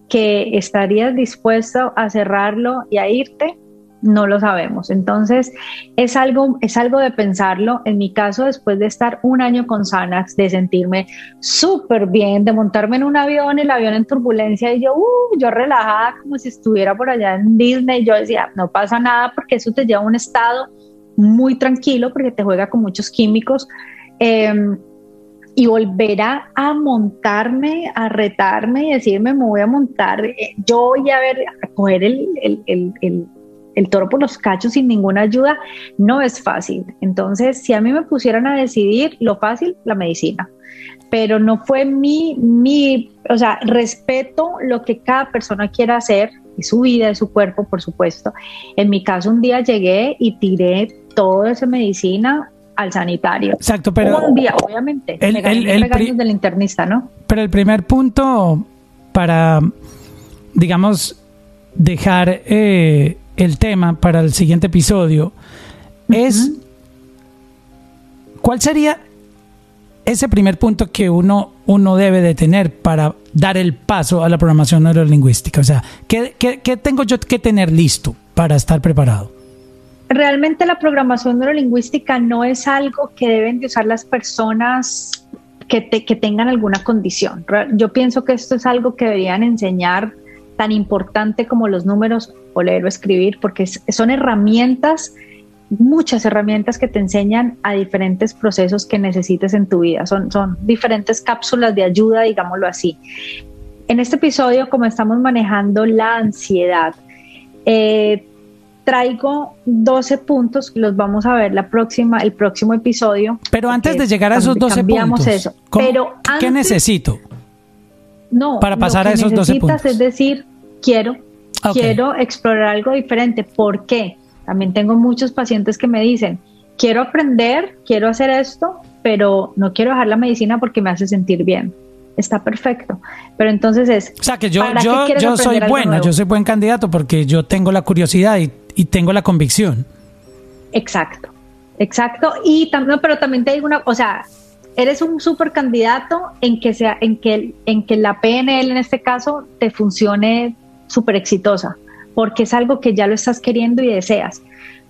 que estarías dispuesto a cerrarlo y a irte, no lo sabemos. Entonces, es algo, es algo de pensarlo. En mi caso, después de estar un año con Sanax, de sentirme súper bien, de montarme en un avión, el avión en turbulencia, y yo, uh, yo relajada como si estuviera por allá en Disney, yo decía, no pasa nada porque eso te lleva a un estado muy tranquilo porque te juega con muchos químicos. Em, y volver a, montarme, a retarme y decirme, me voy a montar, eh, yo voy a ver, a coger el, el, toro por los cachos sin ninguna ayuda, no es fácil. Entonces, si a mí me pusieran a decidir lo fácil, la medicina. Pero no fue mi, mi, o sea, respeto lo que cada persona quiera hacer, y su vida, de su cuerpo, por supuesto. En mi caso, un día llegué y tiré toda esa medicina al sanitario. Exacto, pero... Un día, obviamente. El, el, del internista, ¿no? Pero el primer punto para, digamos, dejar eh, el tema para el siguiente episodio es... ¿Cuál sería ese primer punto que uno, uno debe de tener para dar el paso a la programación neurolingüística? O sea, ¿qué, qué tengo yo que tener listo para estar preparado? realmente la programación neurolingüística no es algo que deben de usar las personas que, que tengan alguna condición. Yo pienso que esto es algo que deberían enseñar tan importante como los números o leer o escribir, porque son herramientas, muchas herramientas que te enseñan a diferentes procesos que necesites en tu vida. Son, son diferentes cápsulas de ayuda, digámoslo así. En este episodio, como estamos manejando la ansiedad, eh, traigo 12 puntos, los vamos a ver la próxima, el próximo episodio. Pero antes de llegar a esos 12 puntos, eso. Pero ¿qué necesito? No, para pasar a esos 12 puntos. Es decir, quiero, quiero explorar algo diferente. ¿Por qué? También tengo muchos pacientes que me dicen, quiero aprender, quiero hacer esto, pero no quiero dejar la medicina porque me hace sentir bien está perfecto. Pero entonces es... O sea, que yo, yo, yo soy buena, yo soy buen candidato porque yo tengo la curiosidad y y tengo la convicción. Exacto, exacto. Y también, pero también te digo una, o sea, eres un super candidato en que sea, en que, en que la PNL en este caso te funcione súper exitosa, porque es algo que ya lo estás queriendo y deseas.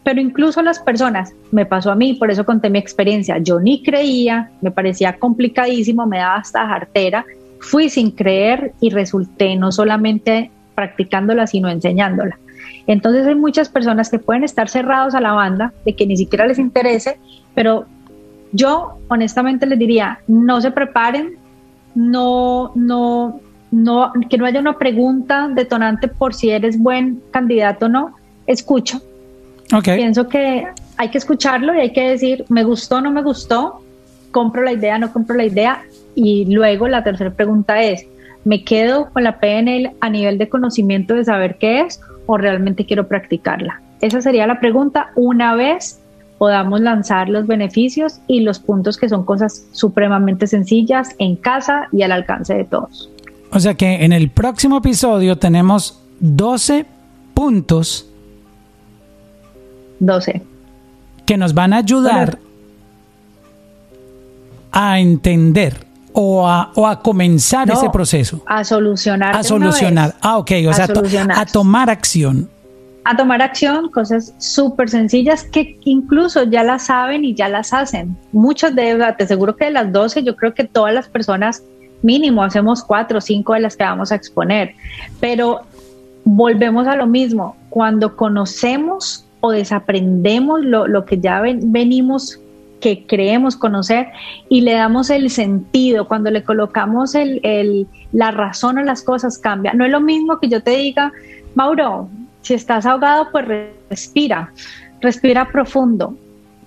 Pero incluso las personas, me pasó a mí, por eso conté mi experiencia, yo ni creía, me parecía complicadísimo, me daba hasta jartera, fui sin creer y resulté no solamente practicándola, sino enseñándola. Entonces hay muchas personas que pueden estar cerrados a la banda, de que ni siquiera les interese, pero yo honestamente les diría, no se preparen, no, no, no, que no haya una pregunta detonante por si eres buen candidato o no, escucho. Pienso que hay que escucharlo y hay que decir, me gustó, no me gustó, compro la idea, no compro la idea. Y luego la tercera pregunta es, ¿me quedo con la PNL a nivel de conocimiento de saber qué es o realmente quiero practicarla? Esa sería la pregunta una vez podamos lanzar los beneficios y los puntos que son cosas supremamente sencillas en casa y al alcance de todos. O sea que en el próximo episodio tenemos 12 puntos. 12. Que nos van a ayudar a entender o a, o a comenzar ese proceso. A solucionar. A solucionar. Ah, ok. O sea, a tomar acción a tomar acción, cosas súper sencillas que incluso ya las saben y ya las hacen. Muchas de ellas, te seguro que de las 12, yo creo que todas las personas mínimo hacemos cuatro o cinco de las que vamos a exponer, pero volvemos a lo mismo, cuando conocemos o desaprendemos lo, lo que ya venimos que creemos conocer y le damos el sentido, cuando le colocamos el, el, la razón a las cosas cambia. No es lo mismo que yo te diga, Mauro, si estás ahogado, pues respira, respira profundo.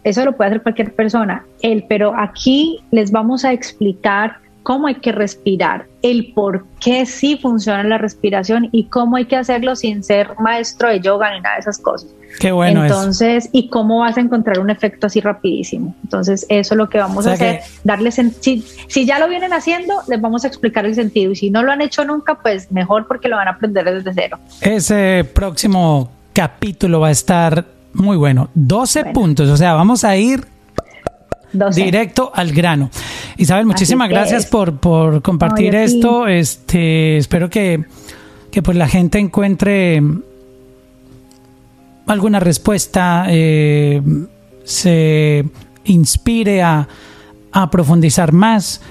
Eso lo puede hacer cualquier persona. Él, pero aquí les vamos a explicar cómo hay que respirar, el por qué sí funciona la respiración y cómo hay que hacerlo sin ser maestro de yoga ni nada de esas cosas. Qué bueno. Entonces, y cómo vas a encontrar un efecto así rapidísimo. Entonces, eso es lo que vamos a hacer, darles, si, si ya lo vienen haciendo, les vamos a explicar el sentido. Y si no lo han hecho nunca, pues mejor porque lo van a aprender desde cero. Ese próximo capítulo va a estar muy bueno. 12 puntos, o sea, vamos a ir Directo al grano. Isabel, muchísimas gracias por, por compartir esto. Este, espero que, que pues la gente encuentre alguna respuesta, eh, se inspire a, a profundizar más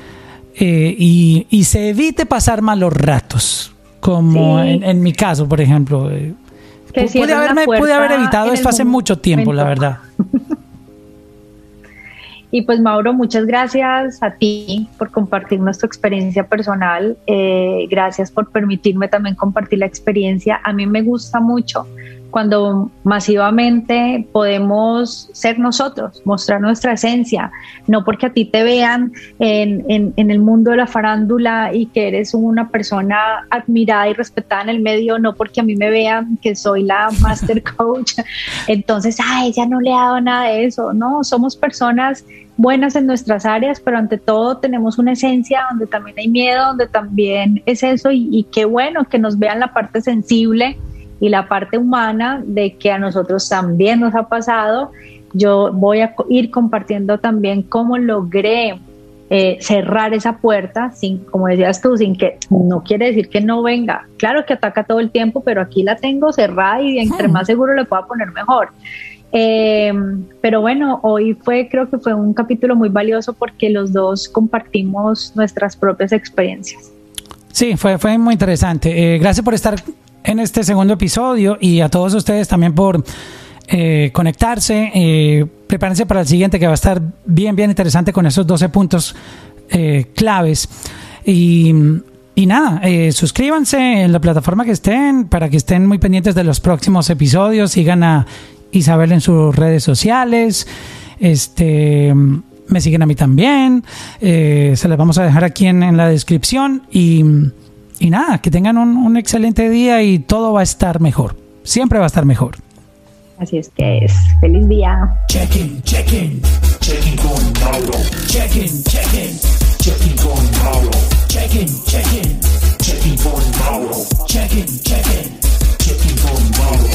eh, y, y, se evite pasar malos ratos, como en, mi caso, por ejemplo. Eh, pude, haberme, pude haber evitado esto hace mucho tiempo, la verdad. Y pues Mauro, muchas gracias a ti por compartir nuestra experiencia personal. Eh, gracias por permitirme también compartir la experiencia. A mí me gusta mucho cuando masivamente podemos ser nosotros, mostrar nuestra esencia, no porque a ti te vean en, en, el mundo de la farándula y que eres una persona admirada y respetada en el medio, no porque a mí me vean que soy la master coach, entonces, a ella no le ha dado nada de eso, no, somos personas buenas en nuestras áreas, pero ante todo tenemos una esencia donde también hay miedo, donde también es eso y, y qué bueno que nos vean la parte sensible y la parte humana de que a nosotros también nos ha pasado. Yo voy a ir compartiendo también cómo logré eh, cerrar esa puerta, sin, como decías tú, sin que no quiere decir que no venga. Claro que ataca todo el tiempo, pero aquí la tengo cerrada y entre más seguro le pueda poner mejor. Em, pero bueno, hoy fue, creo que fue un capítulo muy valioso porque los dos compartimos nuestras propias experiencias. Sí, fue, fue muy interesante. Eh, gracias por estar en este segundo episodio y a todos ustedes también por eh, conectarse. Eh, prepárense para el siguiente que va a estar bien, bien interesante con esos 12 puntos eh, claves. Y, y nada, suscríbanse en la plataforma que estén para que estén muy pendientes de los próximos episodios. Sigan a Isabel en sus redes sociales. Este me siguen a mí también. Eh, se las vamos a dejar aquí en, en la descripción. Y, y, nada, que tengan un, un, excelente día y todo va a estar mejor. Siempre va a estar mejor. Así es que es. Feliz día. Check-in, check-in, check-in con Mauro. Check-in, check-in, check-in con Mauro. Check-in, check-in, check-in con Mauro. Check-in, check-in, check-in con Mauro.